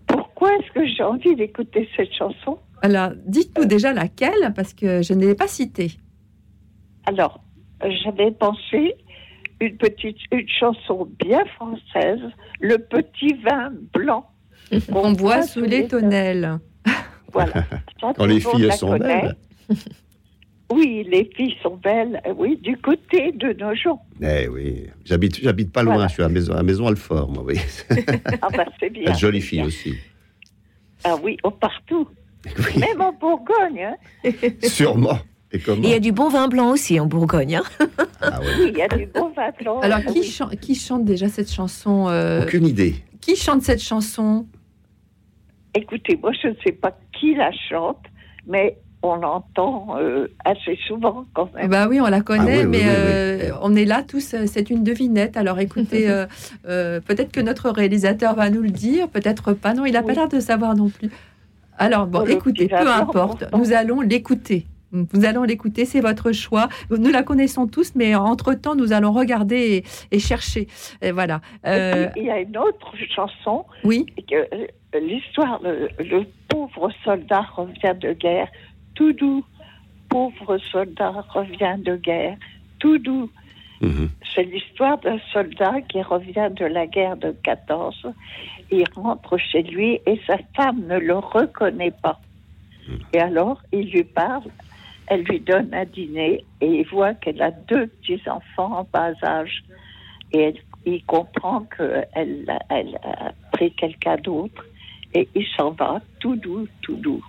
Pourquoi est-ce que j'ai envie d'écouter cette chanson Alors, dites-nous déjà laquelle, parce que je ne l'ai pas citée. Alors, euh, j'avais pensé une petite une chanson bien française, Le petit vin blanc. [LAUGHS] On boit sous les tonnelles. [LAUGHS] Voilà. Quand les filles sont connaît. belles. Oui, les filles sont belles, euh, oui, du côté de nos gens. Eh oui, j'habite, j'habite pas loin, Voilà. je suis à Maison, à Maison Alfort, moi, oui. [LAUGHS] Ah bah c'est bien. Jolie fille aussi. Ah oui, oh, partout. Même en Bourgogne. hein. Sûrement. Et comment il y a du bon vin blanc aussi en Bourgogne. hein. Ah ouais. Oui, il y a du bon vin blanc. Alors, qui, oui. chan- qui chante déjà cette chanson euh, Aucune idée. Qui chante cette chanson? Écoutez, moi je ne sais pas qui la chante, mais on l'entend euh, assez souvent quand même. Bah oui, on la connaît, Ah oui, mais oui, oui. euh, on est là tous, euh, c'est une devinette. Alors écoutez, [LAUGHS] euh, euh, peut-être que notre réalisateur va nous le dire, peut-être pas. Non, il n'a pas l'air de savoir non plus. Alors bon, Oh, écoutez, peu importe, nous allons l'écouter. Nous allons l'écouter, c'est votre choix. Nous la connaissons tous, mais entre-temps, nous allons regarder et, et chercher. Et voilà. Et Euh, puis, il y a une autre chanson. Oui. que, euh, L'histoire, le, le pauvre soldat revient de guerre, tout doux. Pauvre soldat revient de guerre, tout doux. Mhm. C'est l'histoire d'un soldat qui revient de la guerre de 14. Il rentre chez lui et sa femme ne le reconnaît pas. Et alors, il lui parle, elle lui donne un dîner et il voit qu'elle a deux petits-enfants en bas âge. Et il comprend qu'elle elle a pris quelqu'un d'autre et il s'en va tout doux, tout doux.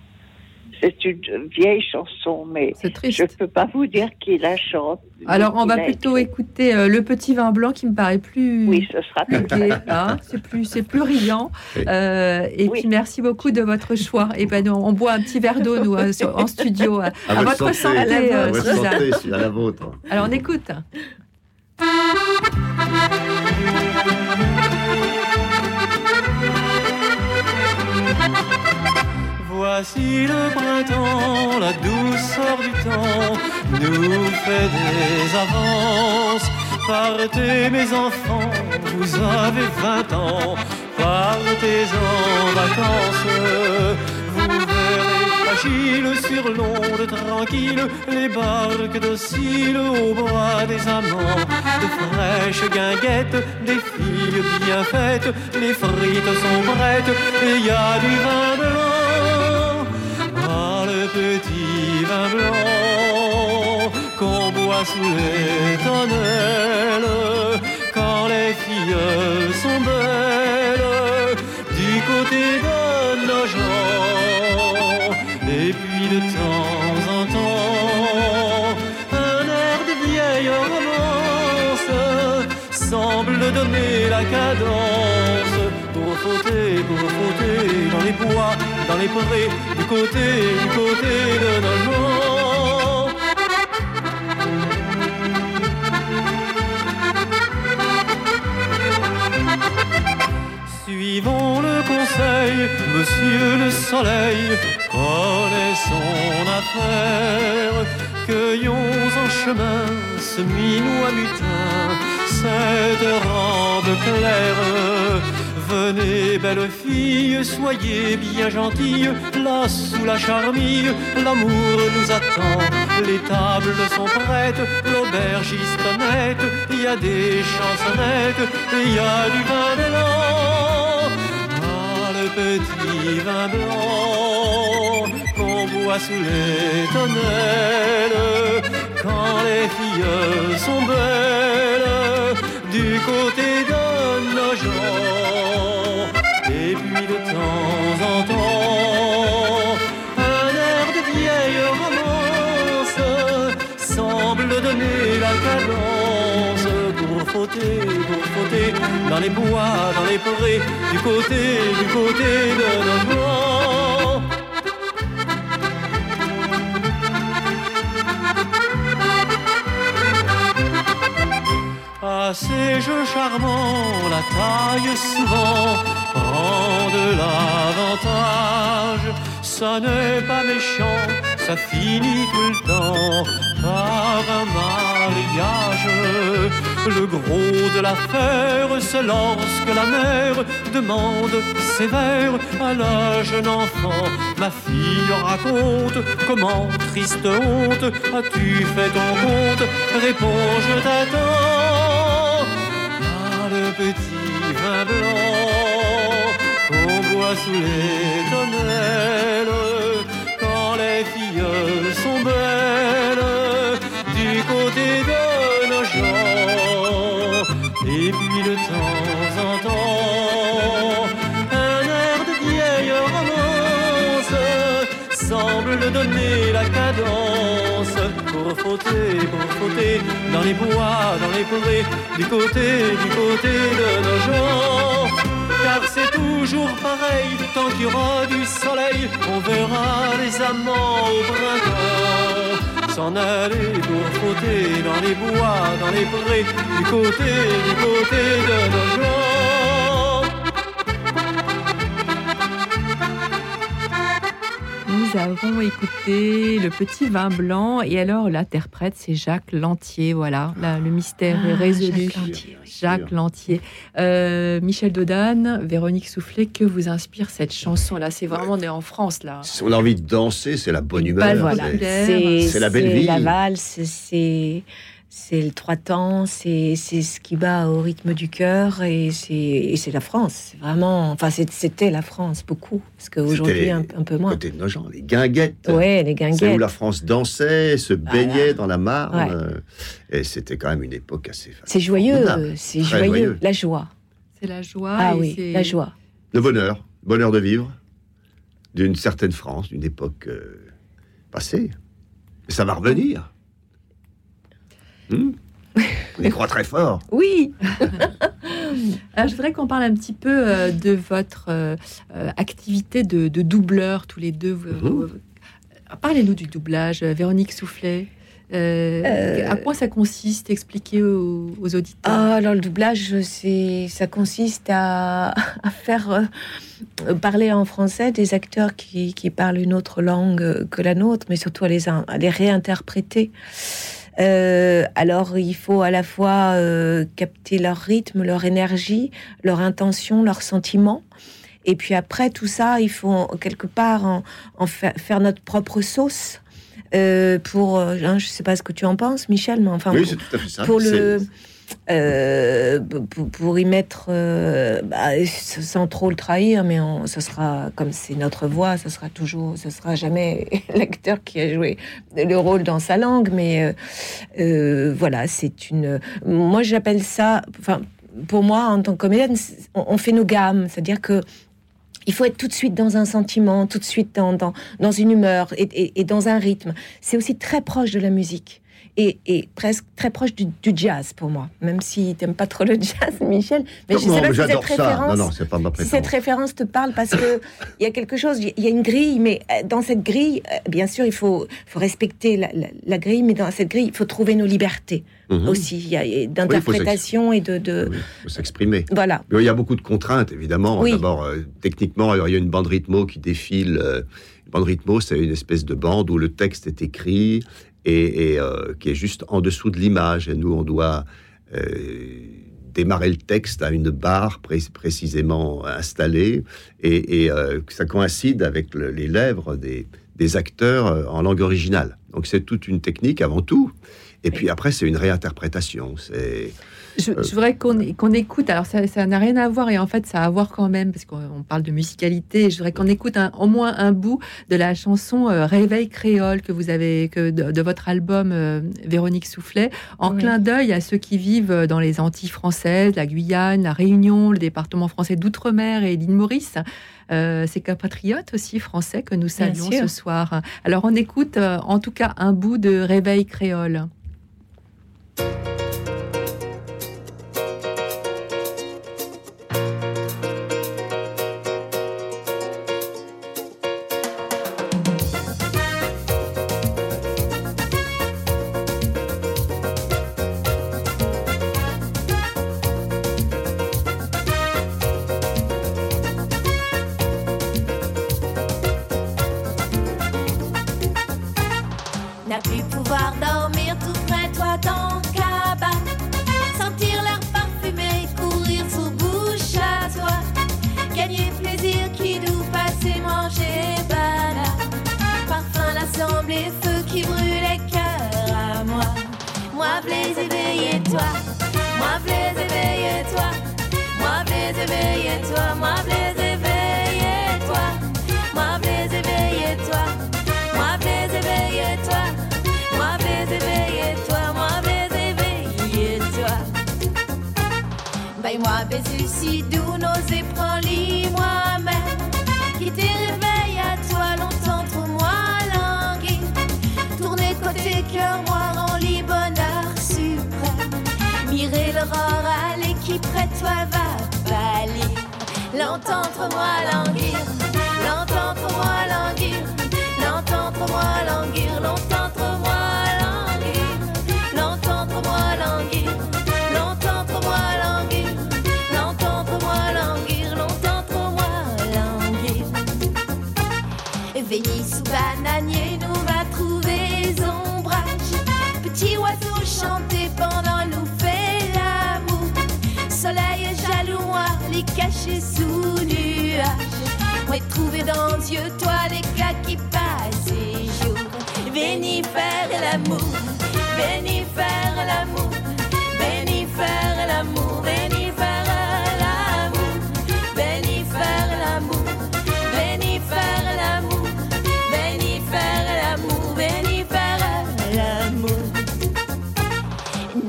C'est une vieille chanson, mais je ne peux pas vous dire qui la chante. alors, on va plutôt écouter euh, le petit vin blanc qui me paraît plus. Oui, ce sera plus gai, [LAUGHS] hein, c'est plus, c'est plus riant. Oui. Euh, et puis merci beaucoup de votre choix. Et ben, nous, on boit un petit verre d'eau nous euh, sur- en studio à, à À votre santé, À votre santé, c'est à la vôtre. Alors on écoute. [LAUGHS] Voici le printemps, la douceur du temps nous fait des avances. Partez mes enfants, vous avez 20 ans, partez en vacances. Vous verrez agile sur l'onde tranquille, les barques dociles au bras des amants. De fraîches guinguettes, des filles bien faites, les frites sont prêtes et il y a du vin blanc. Petit vin blanc qu'on boit sous les tonnelles quand les filles sont belles du côté de nos gens. Et puis de temps en temps, un air de vieille romance semble donner la cadence pour fauter, pour fauter dans les bois, dans les prés, côté, côté de nos gens. Suivons le conseil, monsieur le soleil, connaît son affaire. Cueillons en chemin ce minois mutin, cette robe claire. Venez, belle fille, soyez bien gentille, là sous la charmille, l'amour nous attend. Les tables sont prêtes, l'aubergiste honnête, il y a des chansonnettes, il y a du vin blanc. Ah, le petit vin blanc qu'on boit sous les tonnelles quand les filles sont belles du côté dans les bois, dans les prés, du côté, du côté de nos gens. À ces jeux charmants, la taille souvent prend de l'avantage. Ça n'est pas méchant, ça finit tout le temps par un mariage. Le gros de l'affaire, c'est lorsque la mère demande sévère à la jeune enfant Ma fille raconte comment, triste honte, as-tu fait ton compte Réponds, je t'attends. Ah, le petit vin blanc qu'on boit sous les tonnelles, donner la cadence pour fauter, pour fauter dans les bois, dans les forêts, du côté, du côté de nos gens. Car c'est toujours pareil, tant qu'il y aura du soleil, on verra les amants au printemps s'en aller pour fauter dans les bois, dans les forêts, du côté, du côté de nos gens. Nous avons écouté Le Petit Vin Blanc et alors l'interprète c'est Jacques Lantier, voilà, Là, le mystère est Ah, résolu. Jacques Lantier, Jacques Lantier. Euh, Michel Dodane, Véronique Soufflet, que vous inspire cette chanson là C'est vraiment on est en France là. Si on a envie de danser, c'est la bonne humeur. Voilà, c'est- la belle c'est vie. La valse, c'est c'est le trois temps, c'est c'est ce qui bat au rythme du cœur et c'est et c'est la France. C'est vraiment, enfin c'est- c'était la France beaucoup parce qu'aujourd'hui un, un peu moins. Côté de nos gens, les guinguettes. Ouais, les C'est où guinguettes. la France dansait, se baignait dans la Marne. Ouais. euh, Et c'était quand même une époque assez C'est joyeux, c'est joyeux, la joie. C'est la joie. Ah et oui, la joie. Le bonheur, bonheur de vivre d'une certaine France, d'une époque euh, passée. Et ça va revenir. Hmm On y croit très fort. Oui. Alors, [LAUGHS] je voudrais qu'on parle un petit peu euh, de votre euh, euh, activité de, de doubleur tous les deux. Vous- vous- Parlez-nous du doublage, euh, Véronique Soufflet. Euh, Euh, À quoi ça consiste Expliquez aux, aux auditeurs. Ah, alors le doublage, c'est, ça consiste à, [LAUGHS] à faire euh, parler en français des acteurs qui, qui parlent une autre langue que la nôtre, mais surtout à les, in- à les réinterpréter. Euh, alors, il faut à la fois euh, capter leur rythme, leur énergie, leur intention, leurs sentiments. Et puis après, tout ça, il faut quelque part en, en fa- faire notre propre sauce. euh, pour, hein, je sais pas ce que tu en penses, Michel, mais enfin, Oui, pour- c'est tout à fait ça. pour le, euh, pour, y mettre, euh, bah, sans trop le trahir, mais ce sera comme c'est notre voix, ce sera toujours, ce sera jamais [LAUGHS] l'acteur qui a joué le rôle dans sa langue, mais euh, voilà, c'est une. Moi, j'appelle ça, enfin, pour moi, en tant que comédienne, on, fait nos gammes, c'est-à-dire que il faut être tout de suite dans un sentiment, tout de suite dans, dans, dans une humeur et dans un rythme. C'est aussi très proche de la musique. Et, et presque très proche du, du jazz pour moi, même si t'aimes pas trop le [LAUGHS] jazz, Michel. Mais je Non, sais pas si cette référence, Non, non, pas ma si préférence. cette référence te parle parce que il y a quelque chose, il y a une grille, mais euh, dans cette grille, euh, bien sûr, il faut, faut respecter la, la- la grille, mais dans cette grille, il faut trouver nos libertés aussi, il y a- il y a Oui, il faut d'interprétation et de, de... faut s'exprimer. Voilà. Mais Il y a beaucoup de contraintes, évidemment. Oui. D'abord, euh, techniquement, il y a une bande rythmo qui défile. euh, bande rythmo, c'est une espèce de bande où le texte est écrit et, euh, qui est juste en dessous de l'image. Et nous, on doit euh, démarrer le texte à une barre pré- précisément installée et, et, euh, ça coïncide avec le- les lèvres des, des acteurs en langue originale. Donc c'est toute une technique avant tout. Et puis après, c'est une réinterprétation. C'est Je, je voudrais qu'on écoute, alors ça n'a rien à voir et en fait ça a à voir quand même, parce qu'on on parle de musicalité, je voudrais qu'on écoute un- au moins un bout de la chanson euh, Réveil créole que vous avez, que de, de votre album euh, Véronique Soufflet, en Oui. clin d'œil à ceux qui vivent euh, dans les Antilles françaises, la Guyane, la Réunion, le département français d'Outre-mer et l'île Maurice. Euh, ces compatriotes aussi français que nous saluons ce soir. Alors on écoute euh, en tout cas un bout de Réveil créole.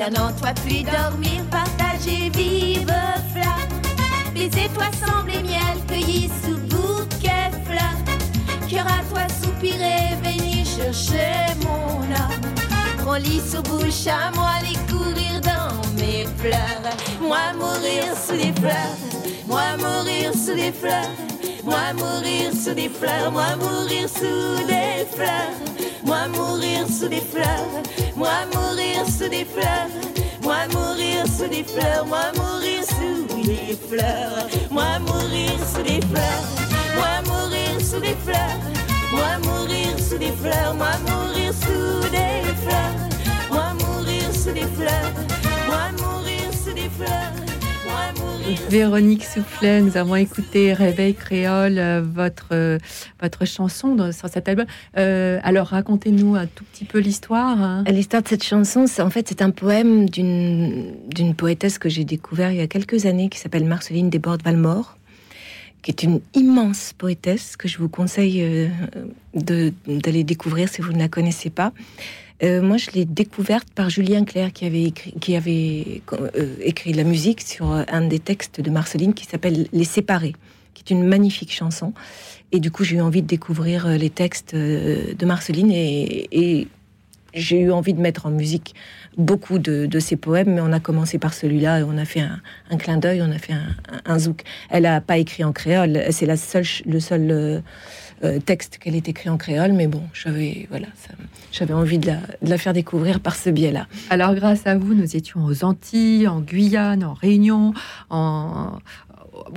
Non, toi puis dormir, partager, vive flamme. Baiser toi semble miel cueilli sous bouquet fleurs. Cœur à toi soupirer, venir chercher mon âme. Prends lit sous bouche à moi, les courir dans mes pleurs. Moi mourir sous les fleurs, moi mourir sous les fleurs. Moi mourir sous des fleurs, moi mourir sous des fleurs. Moi mourir sous des fleurs, moi mourir sous des fleurs. Moi mourir sous des fleurs, moi mourir sous des fleurs. Moi mourir sous des fleurs, moi mourir sous des fleurs. Moi mourir sous des fleurs, moi mourir sous des fleurs. Moi mourir sous des fleurs, moi mourir sous des fleurs. Véronique Soufflet, nous avons écouté Réveil créole, euh, votre, euh, votre chanson sur cet album. Euh, alors racontez-nous un tout petit peu l'histoire. hein. L'histoire de cette chanson, c'est en fait c'est un poème d'une poétesse que j'ai découvert il y a quelques années qui s'appelle Marceline Desbordes-Valmore, qui est une immense poétesse que je vous conseille d'aller découvrir si vous ne la connaissez pas. Euh, moi, je l'ai découverte par Julien Clerc qui avait écrit, avait euh, la musique sur un des textes de Marceline qui s'appelle Les Séparés, qui est une magnifique chanson. Et du coup, j'ai eu envie de découvrir euh, les textes euh, de Marceline et, j'ai eu envie de mettre en musique beaucoup de, de ses poèmes, mais on a commencé par celui-là et on a fait un, clin d'œil, on a fait un, zouk. Elle a pas écrit en créole, c'est la seule, le seul euh, texte qu'elle ait écrit en créole, mais bon, j'avais voilà, j'avais envie de la, de la faire découvrir par ce biais-là. Alors grâce à vous, nous étions aux Antilles, en Guyane, en Réunion, en...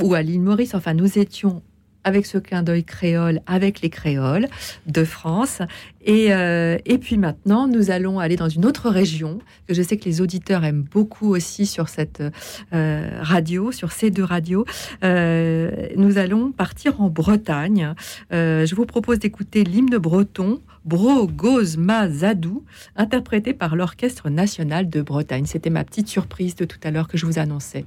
ou à l'île Maurice. Enfin, nous étions avec ce clin d'œil créole, avec les créoles de France. Et, euh, et puis maintenant, nous allons aller dans une autre région que je sais que les auditeurs aiment beaucoup aussi sur cette euh, radio, sur ces deux radios. Euh, nous allons partir en Bretagne. Je vous propose d'écouter l'hymne breton Bro Goz Ma Zadou, interprété par l'Orchestre national de Bretagne. C'était ma petite surprise de tout à l'heure que je vous annonçais.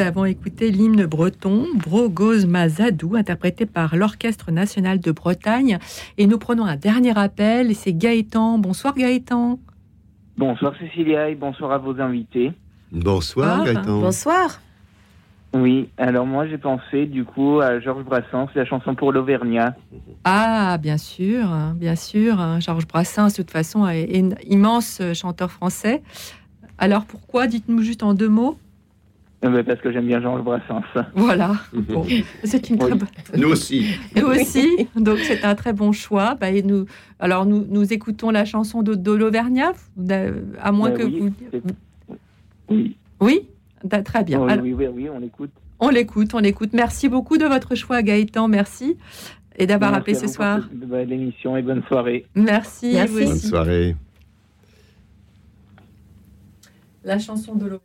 Nous avons écouté l'hymne breton Brogoz Mazadou, interprété par l'Orchestre national de Bretagne. Et nous prenons un dernier appel, c'est Gaëtan. Bonsoir Gaëtan. Bonsoir Cécilia et bonsoir à vos invités. Bonsoir Gaëtan. Bonsoir. Oui, alors moi j'ai pensé du coup à Georges Brassens, la chanson pour l'Auvergnat. Ah, bien sûr, hein, bien sûr. hein. Georges Brassens, de toute façon, est un immense chanteur français. Alors pourquoi? Dites-nous juste en deux mots. Ben, parce que j'aime bien Georges Brassens. Voilà. Bon, [LAUGHS] c'est une très Oui. bonne. Nous aussi. Nous aussi. Donc c'est un très bon choix. Bah, et nous, alors nous, nous écoutons la chanson de, de l'Auvergnat, à moins Euh, que oui, vous. Oui. Oui? Très bien. Oui, Alors, oui, oui, oui, on l'écoute. on l'écoute, on l'écoute. Merci beaucoup de votre choix, Gaëtan. Merci et d'avoir Merci appelé ce soir. cette belle émission et bonne soirée. Merci. Merci. vous Bonne soirée. La chanson de l'Auvergnat.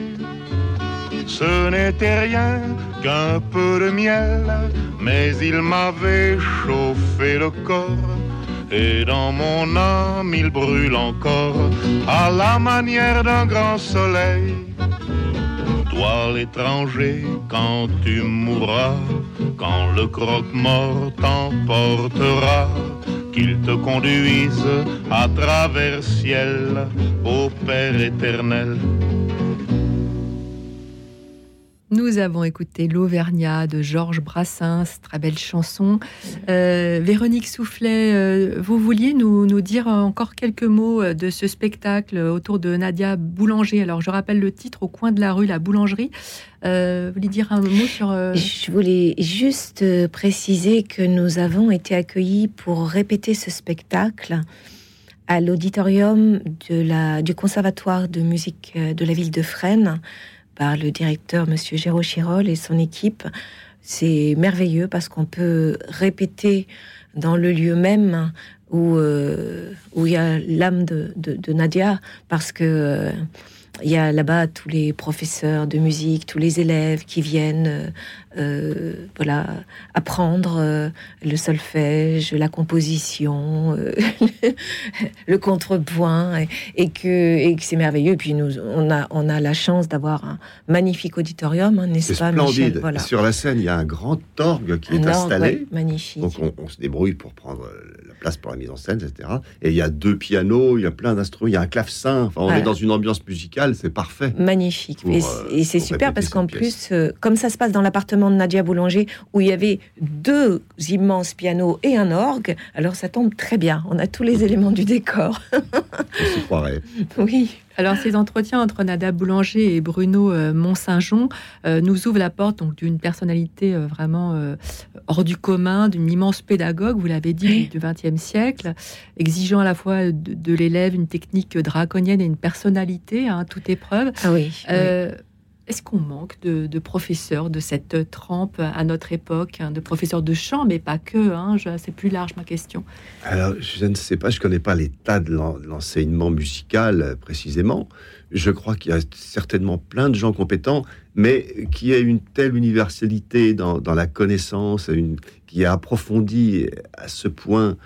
Ce n'était rien qu'un peu de miel, mais il m'avait chauffé le corps. Et dans mon âme il brûle encore à la manière d'un grand soleil. Toi l'étranger, quand tu mourras, quand le croque-mort t'emportera, qu'il te conduise à travers ciel au Père éternel. Nous avons écouté L'Auvergnat de Georges Brassens, très belle chanson. Euh, Véronique Soufflet, euh, vous vouliez nous, dire encore quelques mots euh, de ce spectacle autour de Nadia Boulanger? Alors, je rappelle le titre Au coin de la rue, la boulangerie. Vous vouliez dire un mot sur. Je voulais juste préciser que nous avons été accueillis pour répéter ce spectacle à l'auditorium du Conservatoire de musique de la ville de Fresnes le directeur Monsieur Géraud Chirol et son équipe. C'est merveilleux parce qu'on peut répéter dans le lieu même où, euh, il y a l'âme de, Nadia parce que euh, il y a là-bas tous les professeurs de musique, tous les élèves qui viennent euh, voilà, apprendre euh, le solfège, la composition, euh, [LAUGHS] le contrepoint, et, et que, et que c'est merveilleux. Et puis nous, on a, on a la chance d'avoir un magnifique auditorium, hein, n'est-ce pas, Michel? Splendide. Voilà. Sur la scène, il y a un grand orgue qui est orgue, installé. ouais, magnifique. Donc on, on se débrouille pour prendre la place pour la mise en scène, etc. Et il y a deux pianos, il y a plein d'instruments, il y a un clavecin. Enfin, on Voilà. est dans une ambiance musicale, c'est parfait. Magnifique. Pour, et c'est- super parce qu'en plus, comme ça se passe dans l'appartement de Nadia Boulanger, où il y avait deux immenses pianos et un orgue, alors ça tombe très bien. On a tous les éléments du décor. On s'y croirait. [LAUGHS] oui. Alors, ces entretiens entre Nada Boulanger et Bruno euh, Mont-Saint-Jean euh, nous ouvrent la porte donc d'une personnalité euh, vraiment euh, hors du commun, d'une immense pédagogue, vous l'avez dit, du XXe siècle, exigeant à la fois de, de l'élève une technique draconienne et une personnalité à toute épreuve. Ah oui. Euh, Est-ce qu'on manque de, professeurs de cette trempe à notre époque, hein, de professeurs de chant, mais pas que hein, C'est plus large ma question. Alors, je ne sais pas, je connais pas l'état de l'en- de l'enseignement musical euh, précisément. Je crois qu'il y a certainement plein de gens compétents, mais qui a une telle universalité dans, la connaissance, qui a approfondi à ce point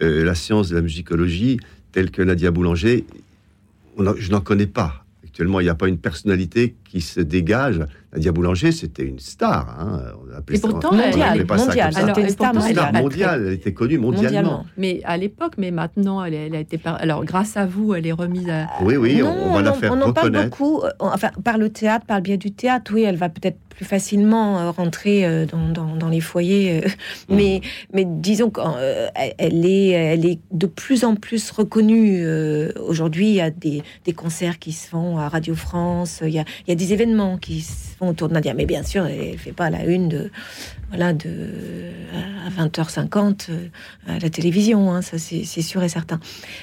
euh, la science de la musicologie, telle que Nadia Boulanger, je n'en connais pas. Actuellement, il n'y a pas une personnalité qui se dégage. Nadia Boulanger, c'était une star. hein. On appelait Et ça- pourtant, on pas mondiale. ça. Alors, une star mondiale, elle était connue mondialement. Mais à l'époque, mais maintenant, elle, elle a été. par- Alors, grâce à vous, elle est remise à. Oui, oui, on, on va la en- faire on en parle beaucoup, euh, enfin, par le théâtre, par le biais du théâtre, oui, elle va peut-être plus facilement euh, rentrer euh, dans, dans- dans les foyers. euh, mais, mais disons qu'elle est, elle est de plus en plus reconnue. Aujourd'hui, il y a des, des concerts qui se font à Radio France, il y a, il y a des événements qui se font autour de Nadia. Mais bien sûr, elle ne fait pas la une de, voilà, de, à 20h50 euh, à la télévision, hein, ça c'est sûr et certain.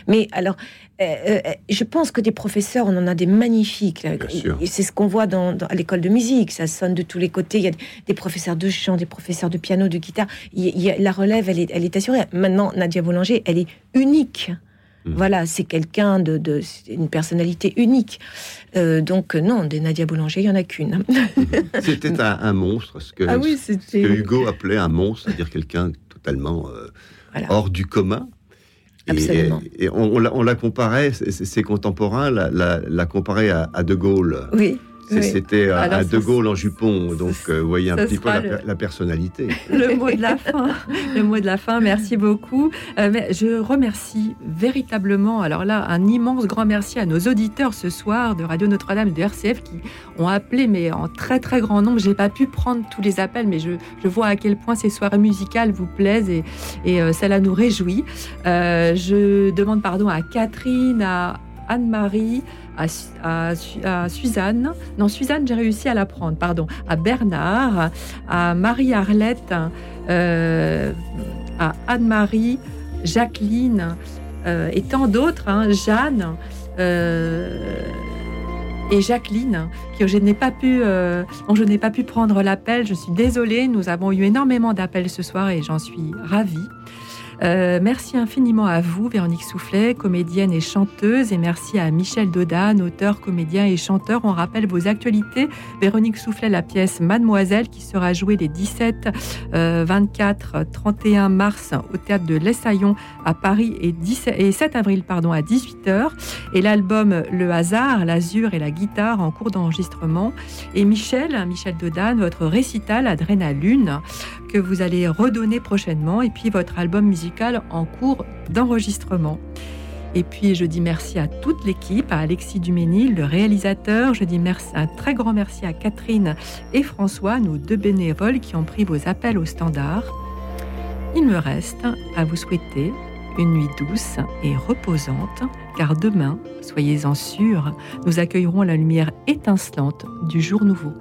Mais alors, euh, euh, je pense que des professeurs, on en a des magnifiques. c'est ce qu'on voit dans, dans- à l'école de musique. Ça sonne de tous les côtés. Il y a des professeurs de chant, des professeurs de piano, de guitare. Il il la relève, elle est, elle est assurée. Maintenant, Nadia Boulanger, elle est unique. Voilà, c'est quelqu'un de, une personnalité unique. Euh, donc euh, non, des Nadia Boulanger, il y en a qu'une. [LAUGHS] C'était un, un monstre, ce que, Ah oui, ce c'était- que Hugo appelait un monstre, c'est-à-dire quelqu'un totalement euh, hors du commun. Absolument. et on, on la, on la comparait, ses, contemporains la, la, la comparaient à, à De Gaulle. Oui. Oui. C'était à, Alors, à De Gaulle en jupon, donc [LAUGHS] euh, vous voyez un petit peu la, le- la personnalité. Le mot de la fin. [LAUGHS] Le mot de la fin. Merci beaucoup. Euh, mais je remercie véritablement, alors là, un immense grand merci à nos auditeurs ce soir de Radio Notre-Dame et de RCF qui ont appelé, mais en très très grand nombre. J'ai pas pu prendre tous les appels, mais je, je vois à quel point ces soirées musicales vous plaisent et, et euh, cela nous réjouit. Euh, je demande pardon à Catherine, à Anne-Marie, à, Su- à Su- à Suzanne. Non, Suzanne, j'ai réussi à la prendre, pardon. À Bernard, à Marie-Arlette, euh, à Anne-Marie, Jacqueline euh, et tant d'autres, hein, Jeanne. euh, et Jacqueline, que je n'ai pas pu, dont je n'ai pas pu prendre l'appel. Je suis désolée. Nous avons eu énormément d'appels ce soir et j'en suis ravie. Euh, merci infiniment à vous, Véronique Soufflet, comédienne et chanteuse, et merci à Michel Dodan, auteur, comédien et chanteur. On rappelle vos actualités. Véronique Soufflet, la pièce Mademoiselle, qui sera jouée les 17, euh, 24, 31 mars au théâtre de l'Essaillon à Paris et, 17 et 7 avril pardon, à 18h. Et l'album Le hasard, l'azur et la guitare en cours d'enregistrement. Et Michel, Michel Dodan, votre récital Adrénaline que vous allez redonner prochainement. Et puis votre album musical en cours d'enregistrement. Et puis je dis merci à toute l'équipe, à Alexis Duménil, le réalisateur. Je dis merci, un très grand merci à Catherine et François, nos deux bénévoles qui ont pris vos appels au standard. Il me reste à vous souhaiter une nuit douce et reposante, car demain, soyez-en sûrs, nous accueillerons la lumière étincelante du jour nouveau.